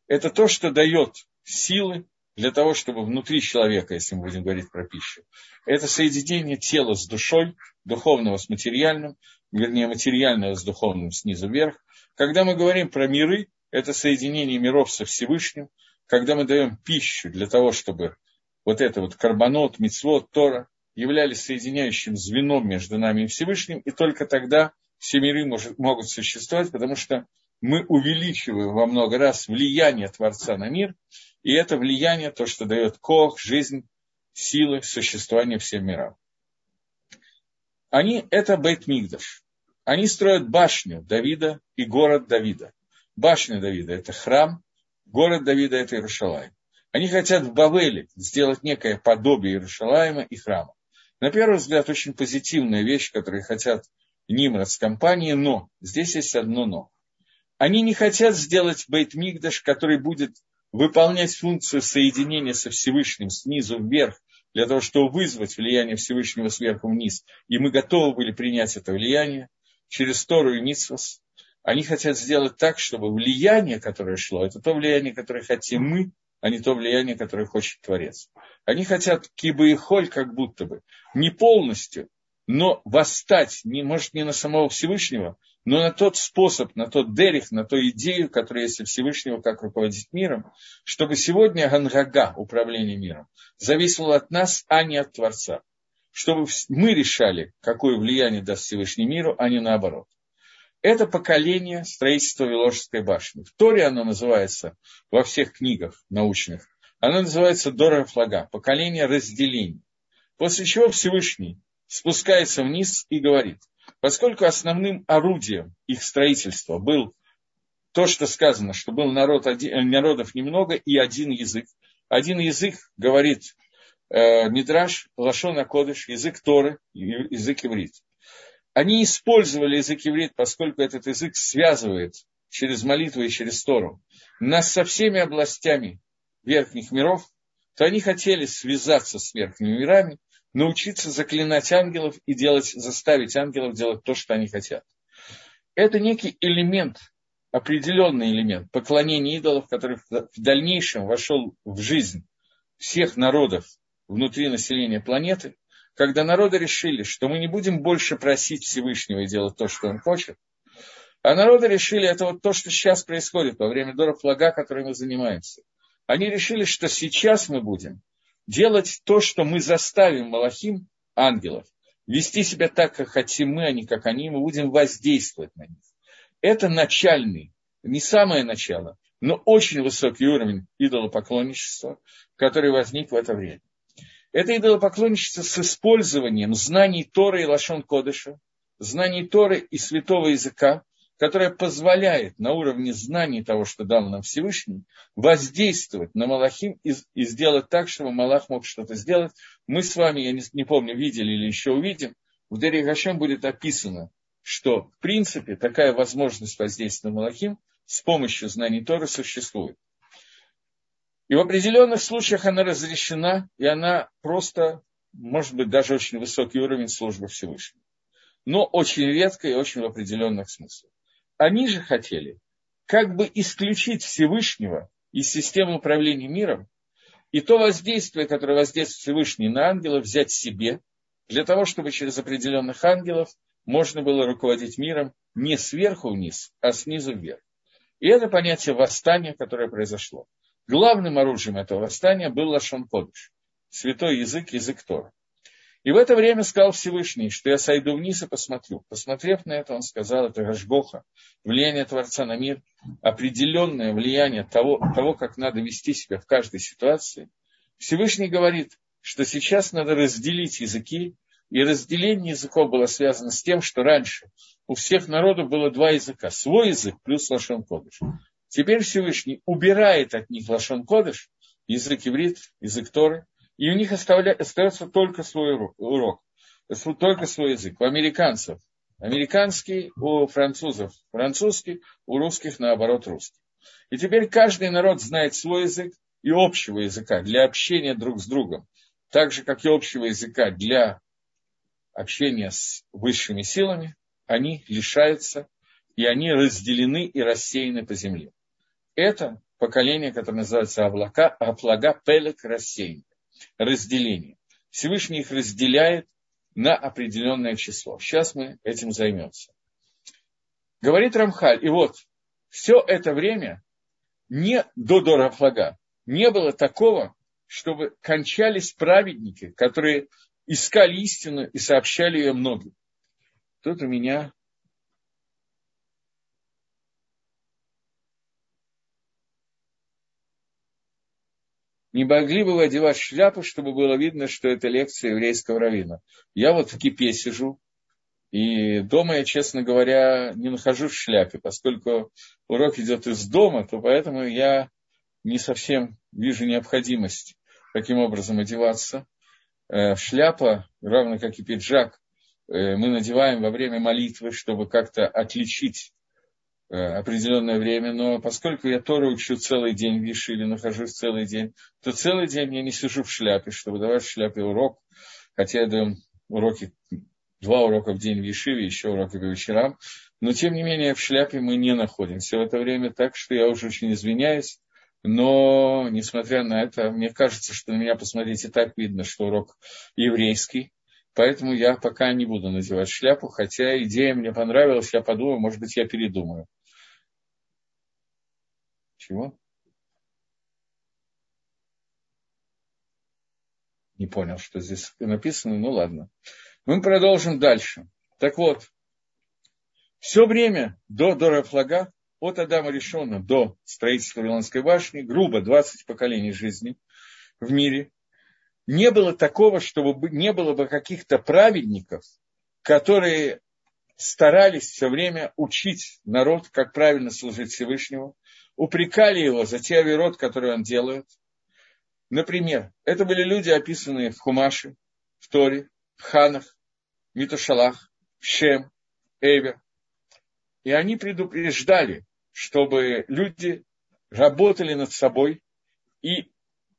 это то, что дает силы для того, чтобы внутри человека, если мы будем говорить про пищу, это соединение тела с душой, духовного с материальным, вернее, материального с духовным снизу вверх. Когда мы говорим про миры, это соединение миров со Всевышним, когда мы даем пищу для того, чтобы вот это вот карбонот, мицвод, Тора, являлись соединяющим звеном между нами и Всевышним, и только тогда все миры может, могут существовать, потому что мы увеличиваем во много раз влияние Творца на мир, и это влияние, то, что дает кох, жизнь, силы существования всем мирам. Они – это Бейт Мигдаш. Они строят башню Давида и город Давида. Башня Давида – это храм, город Давида – это Иерушалаем. Они хотят в Бавеле сделать некое подобие Иерушалаема и храма. На первый взгляд, очень позитивная вещь, которую хотят Нимрод с компанией, но здесь есть одно но. Они не хотят сделать Бейт-Мигдаш, который будет выполнять функцию соединения со Всевышним снизу вверх, для того, чтобы вызвать влияние Всевышнего сверху вниз. И мы готовы были принять это влияние через Тору и Митсвас. Они хотят сделать так, чтобы влияние, которое шло, это то влияние, которое хотим мы, а не то влияние, которое хочет Творец. Они хотят киба и холь как будто бы, не полностью, но восстать, не, может, не на самого Всевышнего, но на тот способ, на тот дерих, на ту идею, которая есть у Всевышнего, как руководить миром, чтобы сегодня Гангага, управление миром, зависело от нас, а не от Творца. Чтобы мы решали, какое влияние даст Всевышний миру, а не наоборот. Это поколение строительства Виложской башни. В Торе оно называется, во всех книгах научных, оно называется Дора Флага, поколение разделений. После чего Всевышний спускается вниз и говорит, поскольку основным орудием их строительства был то, что сказано, что был народ, народов немного и один язык. Один язык говорит э, Мидраш, Лашона Кодыш, язык Торы, язык иврит. Они использовали язык иврит, поскольку этот язык связывает через молитву и через Тору нас со всеми областями верхних миров, то они хотели связаться с верхними мирами научиться заклинать ангелов и делать, заставить ангелов делать то, что они хотят. Это некий элемент, определенный элемент поклонения идолов, который в дальнейшем вошел в жизнь всех народов внутри населения планеты, когда народы решили, что мы не будем больше просить Всевышнего и делать то, что он хочет, а народы решили, это вот то, что сейчас происходит во время Дора Флага, которым мы занимаемся. Они решили, что сейчас мы будем делать то, что мы заставим Малахим, ангелов, вести себя так, как хотим мы, а не как они, мы будем воздействовать на них. Это начальный, не самое начало, но очень высокий уровень идолопоклонничества, который возник в это время. Это идолопоклонничество с использованием знаний Торы и Лашон Кодыша, знаний Торы и святого языка, которая позволяет на уровне знаний того, что дал нам Всевышний, воздействовать на Малахим и, и сделать так, чтобы Малах мог что-то сделать. Мы с вами, я не, не помню, видели или еще увидим, в Дере Гашем будет описано, что в принципе такая возможность воздействия на Малахим с помощью знаний Торы существует. И в определенных случаях она разрешена, и она просто, может быть, даже очень высокий уровень службы Всевышнего. Но очень редко и очень в определенных смыслах. Они же хотели как бы исключить Всевышнего из системы управления миром и то воздействие, которое воздействует Всевышний на ангелов, взять себе, для того, чтобы через определенных ангелов можно было руководить миром не сверху вниз, а снизу вверх. И это понятие восстания, которое произошло. Главным оружием этого восстания был Лашон Кодыш, святой язык, язык Тора. И в это время сказал Всевышний, что я сойду вниз и посмотрю. Посмотрев на это, он сказал, это Рашгоха, влияние Творца на мир, определенное влияние того, того, как надо вести себя в каждой ситуации. Всевышний говорит, что сейчас надо разделить языки, и разделение языков было связано с тем, что раньше у всех народов было два языка. Свой язык плюс Лашон Кодыш. Теперь Всевышний убирает от них Лашон Кодыш, язык иврит, язык Торы, и у них остается только свой урок, только свой язык. У американцев американский, у французов французский, у русских, наоборот, русский. И теперь каждый народ знает свой язык и общего языка для общения друг с другом, так же, как и общего языка для общения с высшими силами, они лишаются, и они разделены и рассеяны по земле. Это поколение, которое называется облака, облага пелек рассеяние разделение. Всевышний их разделяет на определенное число. Сейчас мы этим займемся. Говорит Рамхаль, и вот, все это время, не до Дорафлага, не было такого, чтобы кончались праведники, которые искали истину и сообщали ее многим. Тут у меня не могли бы вы одевать шляпу, чтобы было видно, что это лекция еврейского равина. Я вот в кипе сижу, и дома я, честно говоря, не нахожусь в шляпе, поскольку урок идет из дома, то поэтому я не совсем вижу необходимость таким образом одеваться. Э, шляпа, равно как и пиджак, э, мы надеваем во время молитвы, чтобы как-то отличить определенное время, но поскольку я Тору учу целый день в Вишиле, нахожусь целый день, то целый день я не сижу в шляпе, чтобы давать в шляпе урок, хотя я даю уроки, два урока в день в Ешиве, еще уроки по вечерам, но тем не менее в шляпе мы не находимся в это время, так что я уже очень извиняюсь, но, несмотря на это, мне кажется, что на меня посмотрите так видно, что урок еврейский, Поэтому я пока не буду надевать шляпу, хотя идея мне понравилась, я подумаю, может быть, я передумаю. Чего? Не понял, что здесь написано, ну ладно. Мы продолжим дальше. Так вот, все время до Дора от Адама Решона до строительства Вавилонской башни, грубо 20 поколений жизни в мире, не было такого, чтобы не было бы каких-то праведников, которые старались все время учить народ, как правильно служить Всевышнему, упрекали его за те авирот, которые он делает. Например, это были люди, описанные в Хумаше, в Торе, в Ханах, Митушалах, в Шем, Эвер. И они предупреждали, чтобы люди работали над собой и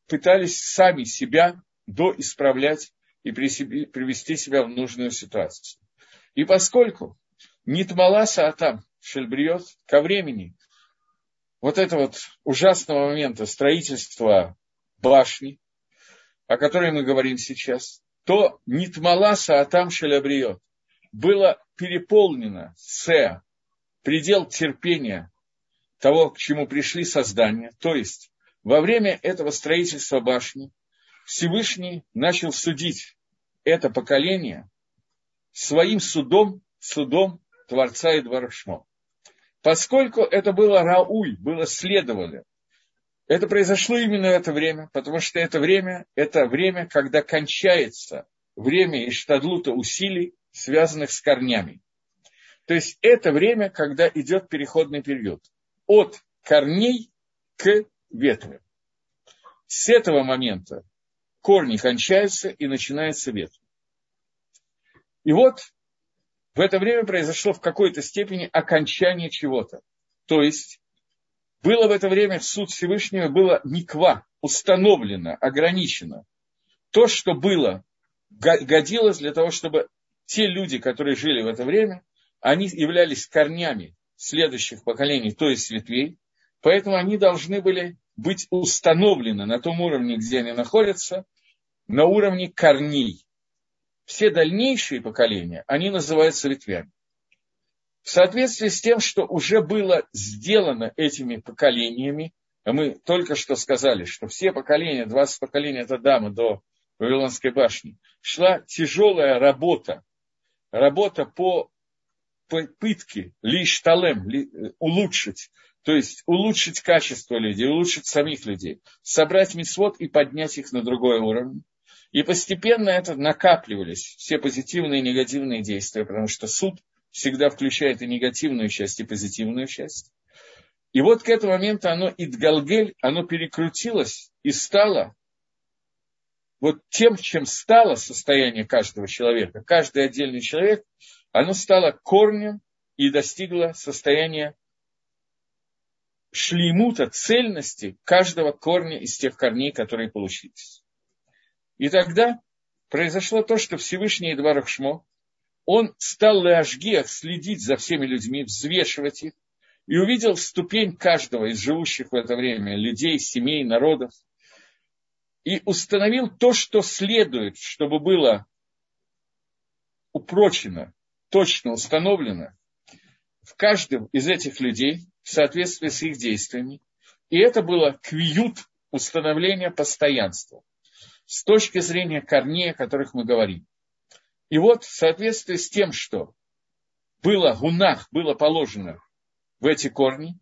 пытались сами себя доисправлять и привести себя в нужную ситуацию. И поскольку Нитмала Саатам Шельбриот ко времени вот этого вот ужасного момента строительства башни, о которой мы говорим сейчас, то Нитмала Саатам Шелябриот было переполнено Сеа, предел терпения того, к чему пришли создания. То есть во время этого строительства башни Всевышний начал судить это поколение своим судом, судом Творца и Дваршмо. Поскольку это было Рауй, было следовали, это произошло именно в это время, потому что это время, это время, когда кончается время Иштадлута усилий, связанных с корнями. То есть это время, когда идет переходный период. От корней к ветвям. С этого момента корни кончаются и начинается ветвь. И вот в это время произошло в какой-то степени окончание чего-то. То есть было в это время суд Всевышнего, было никва, установлено, ограничено. То, что было, годилось для того, чтобы те люди, которые жили в это время, они являлись корнями следующих поколений, то есть ветвей, поэтому они должны были быть установлены на том уровне, где они находятся, на уровне корней. Все дальнейшие поколения, они называются ветвями. В соответствии с тем, что уже было сделано этими поколениями, а мы только что сказали, что все поколения, 20 поколений от Адама до Вавилонской башни, шла тяжелая работа, работа по попытке лишь талем, улучшить, то есть улучшить качество людей, улучшить самих людей, собрать мисвод и поднять их на другой уровень. И постепенно это накапливались все позитивные и негативные действия, потому что суд всегда включает и негативную часть, и позитивную часть. И вот к этому моменту оно Идгалгель, оно перекрутилось и стало вот тем, чем стало состояние каждого человека, каждый отдельный человек, оно стало корнем и достигло состояния шлеймута, цельности каждого корня из тех корней, которые получились. И тогда произошло то, что Всевышний Эдварах Шмо, он стал Леашгиах следить за всеми людьми, взвешивать их, и увидел ступень каждого из живущих в это время людей, семей, народов, и установил то, что следует, чтобы было упрочено, точно установлено в каждом из этих людей в соответствии с их действиями. И это было квиют установления постоянства с точки зрения корней, о которых мы говорим. И вот в соответствии с тем, что было гунах, было положено в эти корни,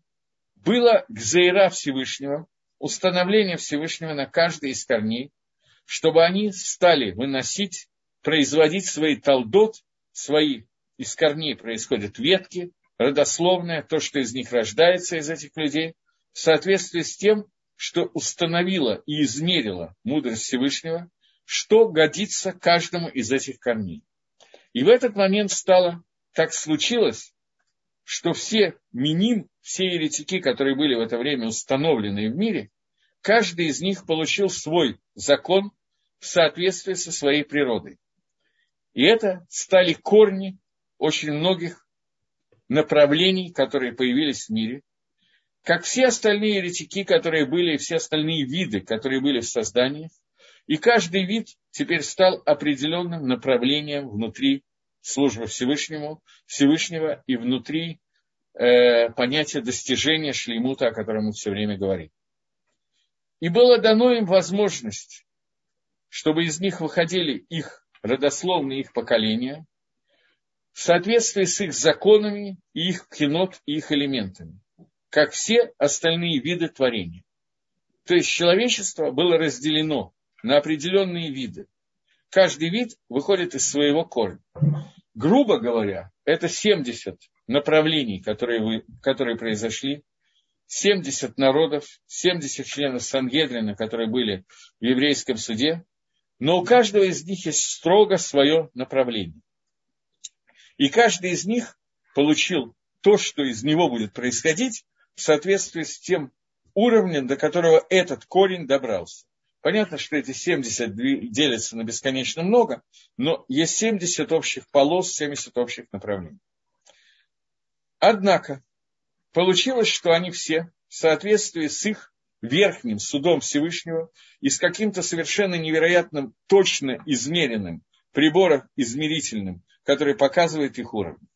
было гзейра Всевышнего, установление Всевышнего на каждый из корней, чтобы они стали выносить, производить свои талдот, свои из корней происходят ветки, родословное, то, что из них рождается, из этих людей, в соответствии с тем, что установила и измерила мудрость Всевышнего, что годится каждому из этих корней. И в этот момент стало, так случилось, что все миним, все еретики, которые были в это время установлены в мире, каждый из них получил свой закон в соответствии со своей природой. И это стали корни очень многих направлений, которые появились в мире – как все остальные еретики, которые были, все остальные виды, которые были в создании, И каждый вид теперь стал определенным направлением внутри службы Всевышнему, Всевышнего и внутри э, понятия достижения шлеймута, о котором мы все время говорим. И было дано им возможность, чтобы из них выходили их родословные их поколения, в соответствии с их законами и их кинот и их элементами, как все остальные виды творения. То есть человечество было разделено на определенные виды. Каждый вид выходит из своего корня. Грубо говоря, это 70 направлений, которые, вы, которые произошли, 70 народов, 70 членов Сангедрина, которые были в еврейском суде, но у каждого из них есть строго свое направление. И каждый из них получил то, что из него будет происходить, в соответствии с тем уровнем, до которого этот корень добрался. Понятно, что эти 70 делятся на бесконечно много, но есть 70 общих полос, 70 общих направлений. Однако, получилось, что они все в соответствии с их верхним судом Всевышнего и с каким-то совершенно невероятным, точно измеренным прибором измерительным который показывает их уровень.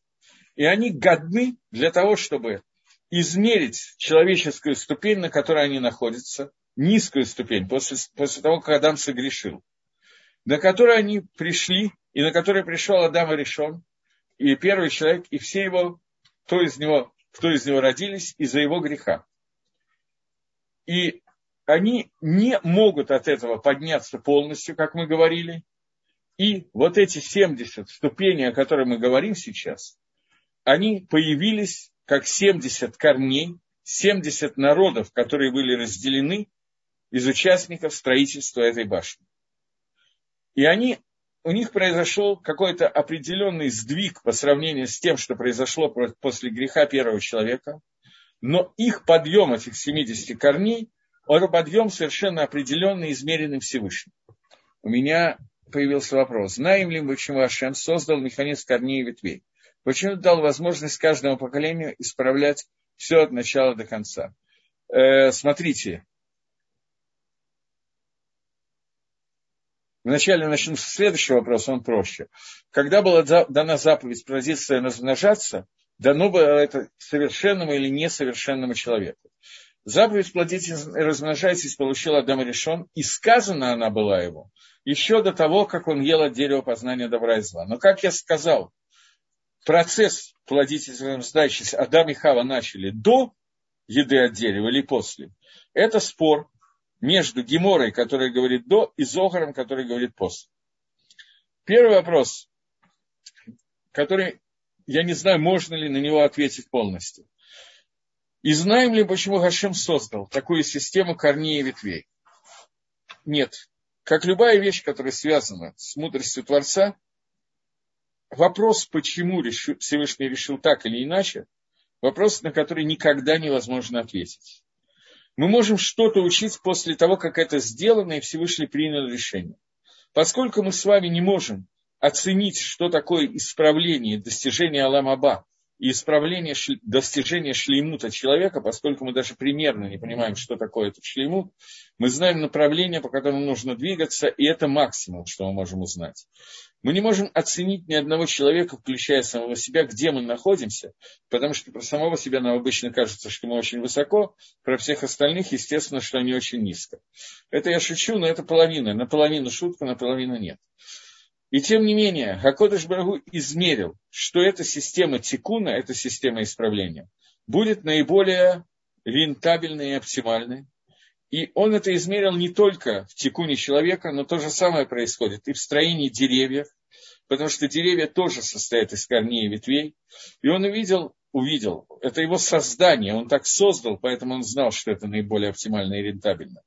И они годны для того, чтобы измерить человеческую ступень, на которой они находятся, низкую ступень, после, после того, как Адам согрешил, на которой они пришли, и на которой пришел Адам и решен, и первый человек, и все его, кто из него, кто из него родились, из-за его греха. И они не могут от этого подняться полностью, как мы говорили, и вот эти 70 ступеней, о которых мы говорим сейчас, они появились как 70 корней, 70 народов, которые были разделены из участников строительства этой башни. И они, у них произошел какой-то определенный сдвиг по сравнению с тем, что произошло после греха первого человека, но их подъем этих 70 корней, это подъем совершенно определенный, измеренный Всевышним. У меня появился вопрос, знаем ли мы, почему Ашем создал механизм корней и ветвей? Почему дал возможность каждому поколению исправлять все от начала до конца? Э, смотрите, Вначале начну с следующего вопроса, он проще. Когда была дана заповедь плодиться и размножаться, дано было это совершенному или несовершенному человеку. Заповедь плодитесь и размножайтесь получил Адам решен, и сказана она была ему еще до того, как он ел от дерева познания добра и зла. Но, как я сказал, процесс и размножайтесь Адам и Хава начали до еды от дерева или после. Это спор между Геморой, который говорит до, и Зохаром, который говорит после. Первый вопрос, который я не знаю, можно ли на него ответить полностью. И знаем ли, почему Гашем создал такую систему корней и ветвей? Нет. Как любая вещь, которая связана с мудростью Творца, вопрос, почему решил, Всевышний решил так или иначе, вопрос, на который никогда невозможно ответить. Мы можем что-то учить после того, как это сделано, и Всевышний принял решение. Поскольку мы с вами не можем оценить, что такое исправление, достижение Аламаба, и исправление, достижения шлеймута человека, поскольку мы даже примерно не понимаем, что такое этот шлеймут, мы знаем направление, по которому нужно двигаться, и это максимум, что мы можем узнать. Мы не можем оценить ни одного человека, включая самого себя, где мы находимся, потому что про самого себя нам обычно кажется, что мы очень высоко, про всех остальных, естественно, что они очень низко. Это я шучу, но это половина. Наполовину шутка, наполовину нет. И тем не менее, Хакодыш Барагу измерил, что эта система тикуна, эта система исправления, будет наиболее рентабельной и оптимальной. И он это измерил не только в тикуне человека, но то же самое происходит и в строении деревьев, потому что деревья тоже состоят из корней и ветвей. И он увидел, увидел, это его создание, он так создал, поэтому он знал, что это наиболее оптимально и рентабельно,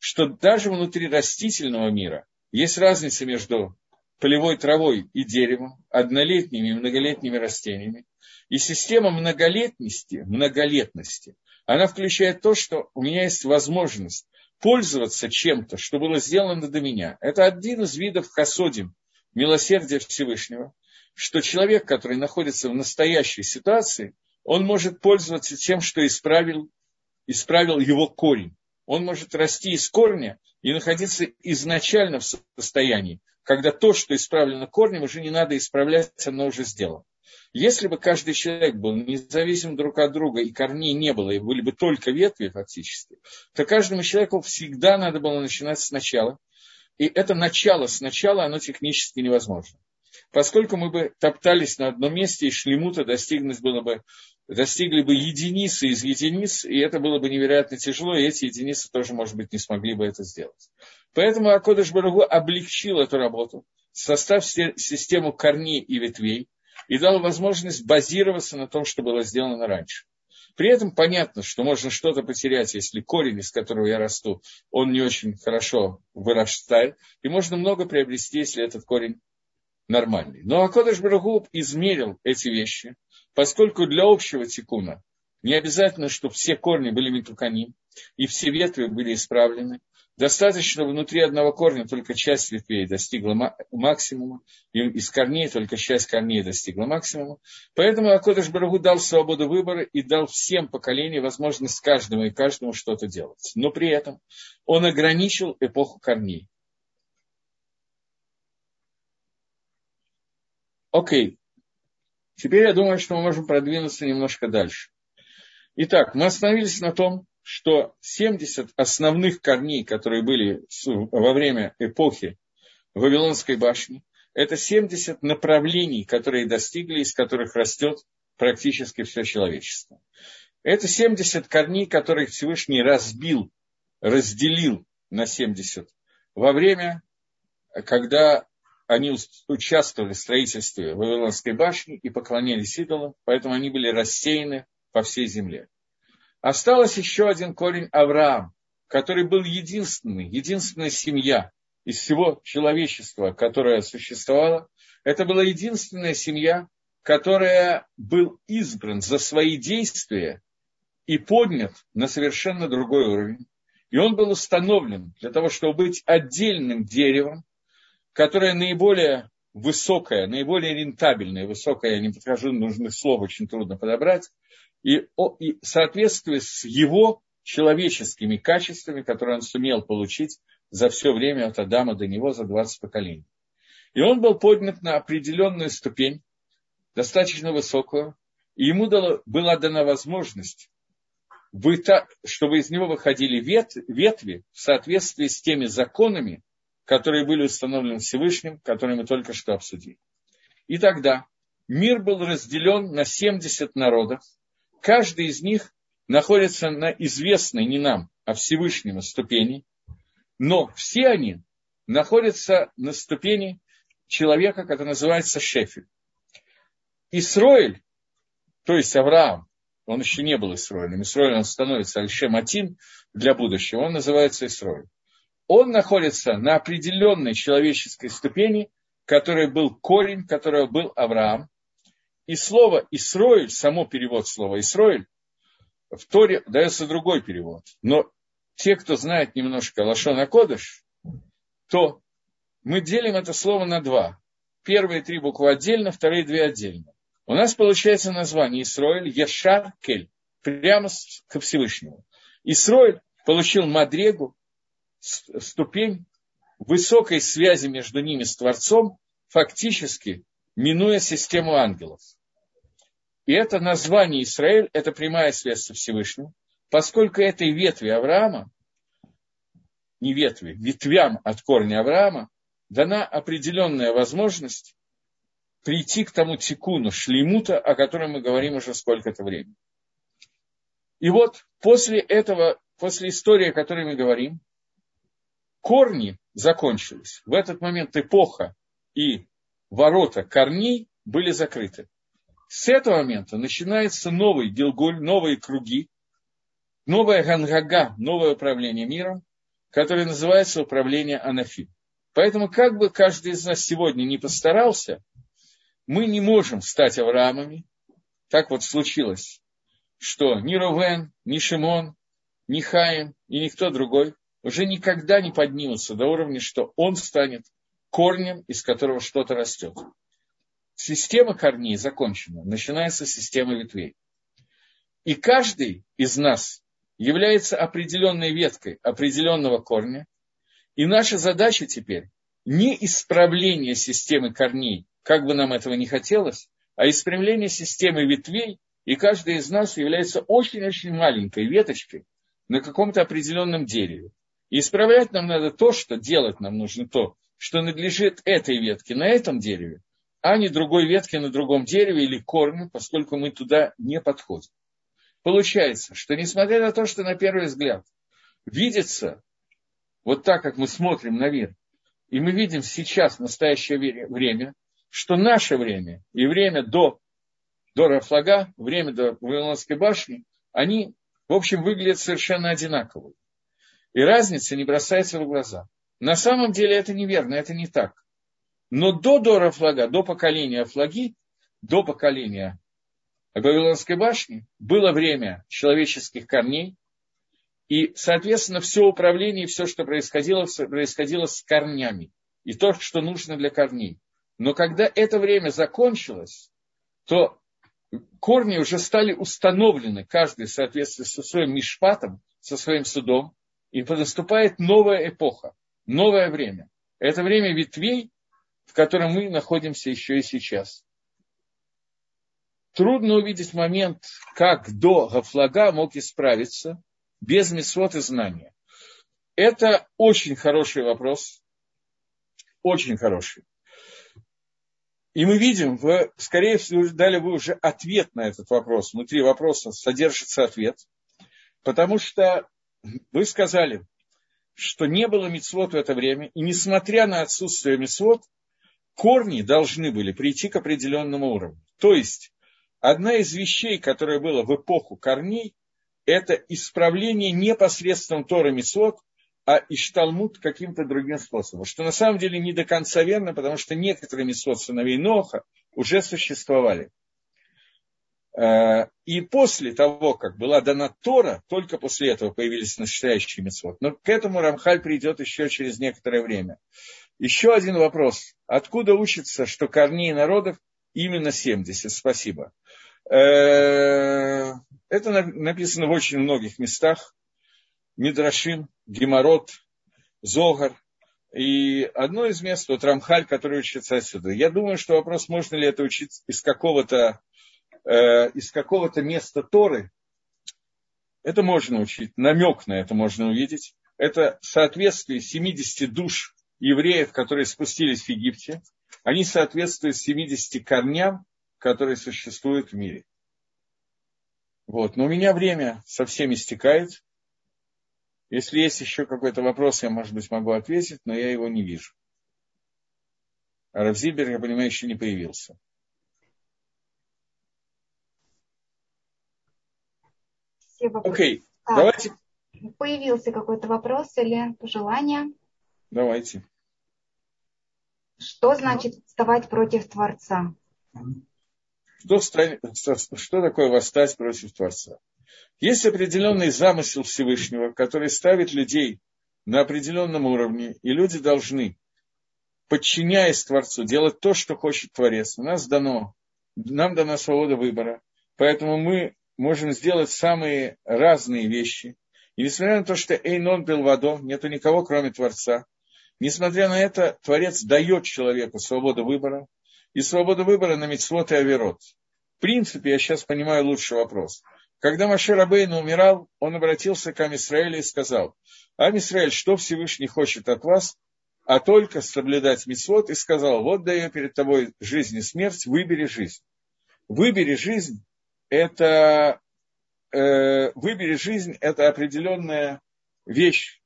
что даже внутри растительного мира есть разница между полевой травой и деревом, однолетними и многолетними растениями. И система многолетности, многолетности, она включает то, что у меня есть возможность пользоваться чем-то, что было сделано до меня. Это один из видов хасодим, милосердия Всевышнего, что человек, который находится в настоящей ситуации, он может пользоваться тем, что исправил, исправил его корень. он может расти из корня и находиться изначально в состоянии, когда то, что исправлено корнем, уже не надо исправлять, оно уже сделано. Если бы каждый человек был независим друг от друга, и корней не было, и были бы только ветви фактически, то каждому человеку всегда надо было начинать сначала. И это начало сначала, оно технически невозможно. Поскольку мы бы топтались на одном месте, и шлемута достигнуть было бы, достигли бы единицы из единиц, и это было бы невероятно тяжело, и эти единицы тоже, может быть, не смогли бы это сделать. Поэтому Акодыш Барагу облегчил эту работу, состав систему корней и ветвей, и дал возможность базироваться на том, что было сделано раньше. При этом понятно, что можно что-то потерять, если корень, из которого я расту, он не очень хорошо вырастает, и можно много приобрести, если этот корень нормальный. Но Акодыш Барагуб измерил эти вещи, поскольку для общего тикуна не обязательно, чтобы все корни были метуканим, и все ветви были исправлены. Достаточно внутри одного корня только часть ветвей достигла максимума, и из корней только часть корней достигла максимума. Поэтому Акодыш Барагу дал свободу выбора и дал всем поколениям возможность каждому и каждому что-то делать. Но при этом он ограничил эпоху корней. Окей. Теперь я думаю, что мы можем продвинуться немножко дальше. Итак, мы остановились на том, что 70 основных корней, которые были во время эпохи Вавилонской башни, это 70 направлений, которые достигли, из которых растет практически все человечество. Это 70 корней, которых Всевышний разбил, разделил на 70 во время, когда они участвовали в строительстве Вавилонской башни и поклонялись идолам, поэтому они были рассеяны по всей земле. Осталось еще один корень Авраам, который был единственный, единственная семья из всего человечества, которое существовало. Это была единственная семья, которая был избран за свои действия и поднят на совершенно другой уровень. И он был установлен для того, чтобы быть отдельным деревом, которое наиболее высокое, наиболее рентабельное, высокое, я не подхожу, нужных слов очень трудно подобрать, и, и в соответствии с его человеческими качествами, которые он сумел получить за все время от Адама до него, за 20 поколений. И он был поднят на определенную ступень, достаточно высокую, и ему дало, была дана возможность, чтобы из него выходили ветви в соответствии с теми законами, которые были установлены Всевышним, которые мы только что обсудили. И тогда мир был разделен на 70 народов, каждый из них находится на известной не нам, а Всевышнему ступени, но все они находятся на ступени человека, который называется Шефель. Исроэль, то есть Авраам, он еще не был Исроэлем, Исроэль он становится Альшем Атин для будущего, он называется Исроэль. Он находится на определенной человеческой ступени, которой был корень, которого был Авраам, и слово «Исроиль», само перевод слова «Исроиль», в Торе дается другой перевод. Но те, кто знает немножко Лашона Кодыш, то мы делим это слово на два. Первые три буквы отдельно, вторые две отдельно. У нас получается название Исроиль Ешар Кель, прямо ко Всевышнему. Исроиль получил Мадрегу, ступень высокой связи между ними с Творцом, фактически минуя систему ангелов. И это название Израиль, это прямая связь со Всевышним, поскольку этой ветви Авраама, не ветви, ветвям от корня Авраама, дана определенная возможность прийти к тому тикуну, шлемута, о котором мы говорим уже сколько-то времени. И вот после этого, после истории, о которой мы говорим, корни закончились. В этот момент эпоха и ворота корней были закрыты. С этого момента начинается новый Гилгуль, новые круги, новая Гангага, новое управление миром, которое называется управление Анафим. Поэтому, как бы каждый из нас сегодня не постарался, мы не можем стать Авраамами. Так вот случилось, что ни Ровен, ни Шимон, ни Хаим и никто другой уже никогда не поднимутся до уровня, что он станет корнем, из которого что-то растет. Система корней закончена, начинается система ветвей. И каждый из нас является определенной веткой определенного корня. И наша задача теперь не исправление системы корней, как бы нам этого не хотелось, а исправление системы ветвей, и каждый из нас является очень-очень маленькой веточкой на каком-то определенном дереве. И исправлять нам надо то, что делать нам нужно то, что надлежит этой ветке на этом дереве, а не другой ветке на другом дереве или корню, поскольку мы туда не подходим. Получается, что несмотря на то, что на первый взгляд видится вот так, как мы смотрим на мир, и мы видим сейчас, в настоящее время, что наше время и время до, до Рафлага, время до Вавилонской башни, они, в общем, выглядят совершенно одинаково. И разница не бросается в глаза. На самом деле это неверно, это не так. Но до Дора флага, до поколения флаги, до поколения Вавилонской башни было время человеческих корней, и, соответственно, все управление, все, что происходило, происходило с корнями. И то, что нужно для корней. Но когда это время закончилось, то корни уже стали установлены, каждый в соответствии со своим мишпатом, со своим судом, и наступает новая эпоха, новое время. Это время ветвей, в котором мы находимся еще и сейчас. Трудно увидеть момент, как до Гафлага мог исправиться без мисвод и знания. Это очень хороший вопрос, очень хороший. И мы видим, вы, скорее всего, дали вы уже ответ на этот вопрос. Внутри вопроса содержится ответ. Потому что вы сказали, что не было мецвод в это время, и несмотря на отсутствие мецвод, корни должны были прийти к определенному уровню. То есть, одна из вещей, которая была в эпоху корней, это исправление непосредственно Тора Мецвод, а Ишталмут каким-то другим способом. Что на самом деле не до конца верно, потому что некоторые Мецвод сыновей Ноха уже существовали. Э, и после того, как была дана Тора, только после этого появились настоящие Мецвод. Но к этому Рамхаль придет еще через некоторое время. Еще один вопрос. Откуда учится, что корней народов именно 70? Спасибо. Э, это написано в очень многих местах. Мидрашим, Геморот, Зогар. И одно из мест, вот Рамхаль, который учится отсюда. Я думаю, что вопрос, можно ли это учить из какого-то э, из какого-то места Торы, это можно учить, намек на это можно увидеть. Это соответствие 70 душ евреев, которые спустились в Египте, они соответствуют 70 корням, которые существуют в мире. Вот. Но у меня время совсем истекает. Если есть еще какой-то вопрос, я, может быть, могу ответить, но я его не вижу. А Равзибер, я понимаю, еще не появился. Окей, okay. давайте. Появился какой-то вопрос или пожелание? Давайте. Что значит вставать против Творца? Что, что такое восстать против Творца? Есть определенный замысел Всевышнего, который ставит людей на определенном уровне, и люди должны, подчиняясь Творцу, делать то, что хочет Творец. У нас дано, нам дана свобода выбора, поэтому мы можем сделать самые разные вещи. И несмотря на то, что Эйнон был водом, нету никого, кроме Творца, несмотря на это, Творец дает человеку свободу выбора, и свободу выбора на Мицвод и Аверот. В принципе, я сейчас понимаю лучший вопрос. Когда Машир Абейн умирал, он обратился к Амисраэлю и сказал, Амисраэль, что Всевышний хочет от вас, а только соблюдать мицвод, и сказал, вот даю перед тобой жизнь и смерть, выбери жизнь. Выбери жизнь, это э, выбери жизнь, это определенная вещь,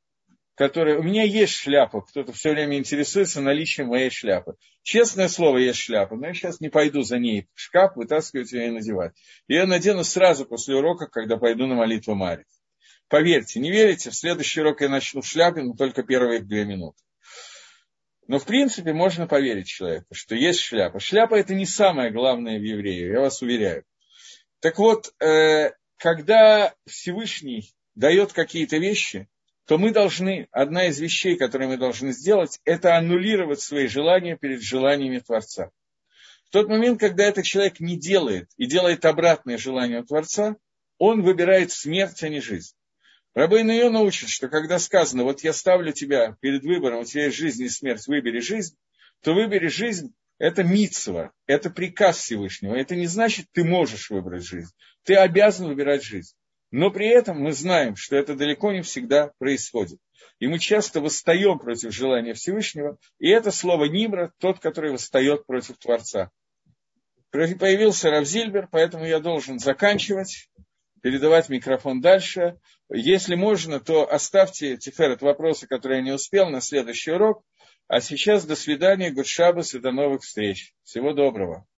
которая... У меня есть шляпа, кто-то все время интересуется наличием моей шляпы. Честное слово, есть шляпа, но я сейчас не пойду за ней в шкаф, вытаскивать ее и надевать. Я надену сразу после урока, когда пойду на молитву Мари. Поверьте, не верите, в следующий урок я начну в шляпе, но только первые две минуты. Но в принципе можно поверить человеку, что есть шляпа. Шляпа это не самое главное в евреи, я вас уверяю. Так вот, э, когда Всевышний дает какие-то вещи, то мы должны, одна из вещей, которые мы должны сделать, это аннулировать свои желания перед желаниями Творца. В тот момент, когда этот человек не делает и делает обратное желание Творца, он выбирает смерть, а не жизнь. Рабейн ее научит, что когда сказано, вот я ставлю тебя перед выбором, у тебя есть жизнь и смерть, выбери жизнь, то выбери жизнь, это митцва, это приказ Всевышнего. Это не значит, ты можешь выбрать жизнь. Ты обязан выбирать жизнь. Но при этом мы знаем, что это далеко не всегда происходит. И мы часто восстаем против желания Всевышнего. И это слово Нимра, тот, который восстает против Творца. Появился Равзильбер, поэтому я должен заканчивать, передавать микрофон дальше. Если можно, то оставьте, Тиферет, вопросы, которые я не успел, на следующий урок. А сейчас до свидания, Гудшабас и до новых встреч. Всего доброго.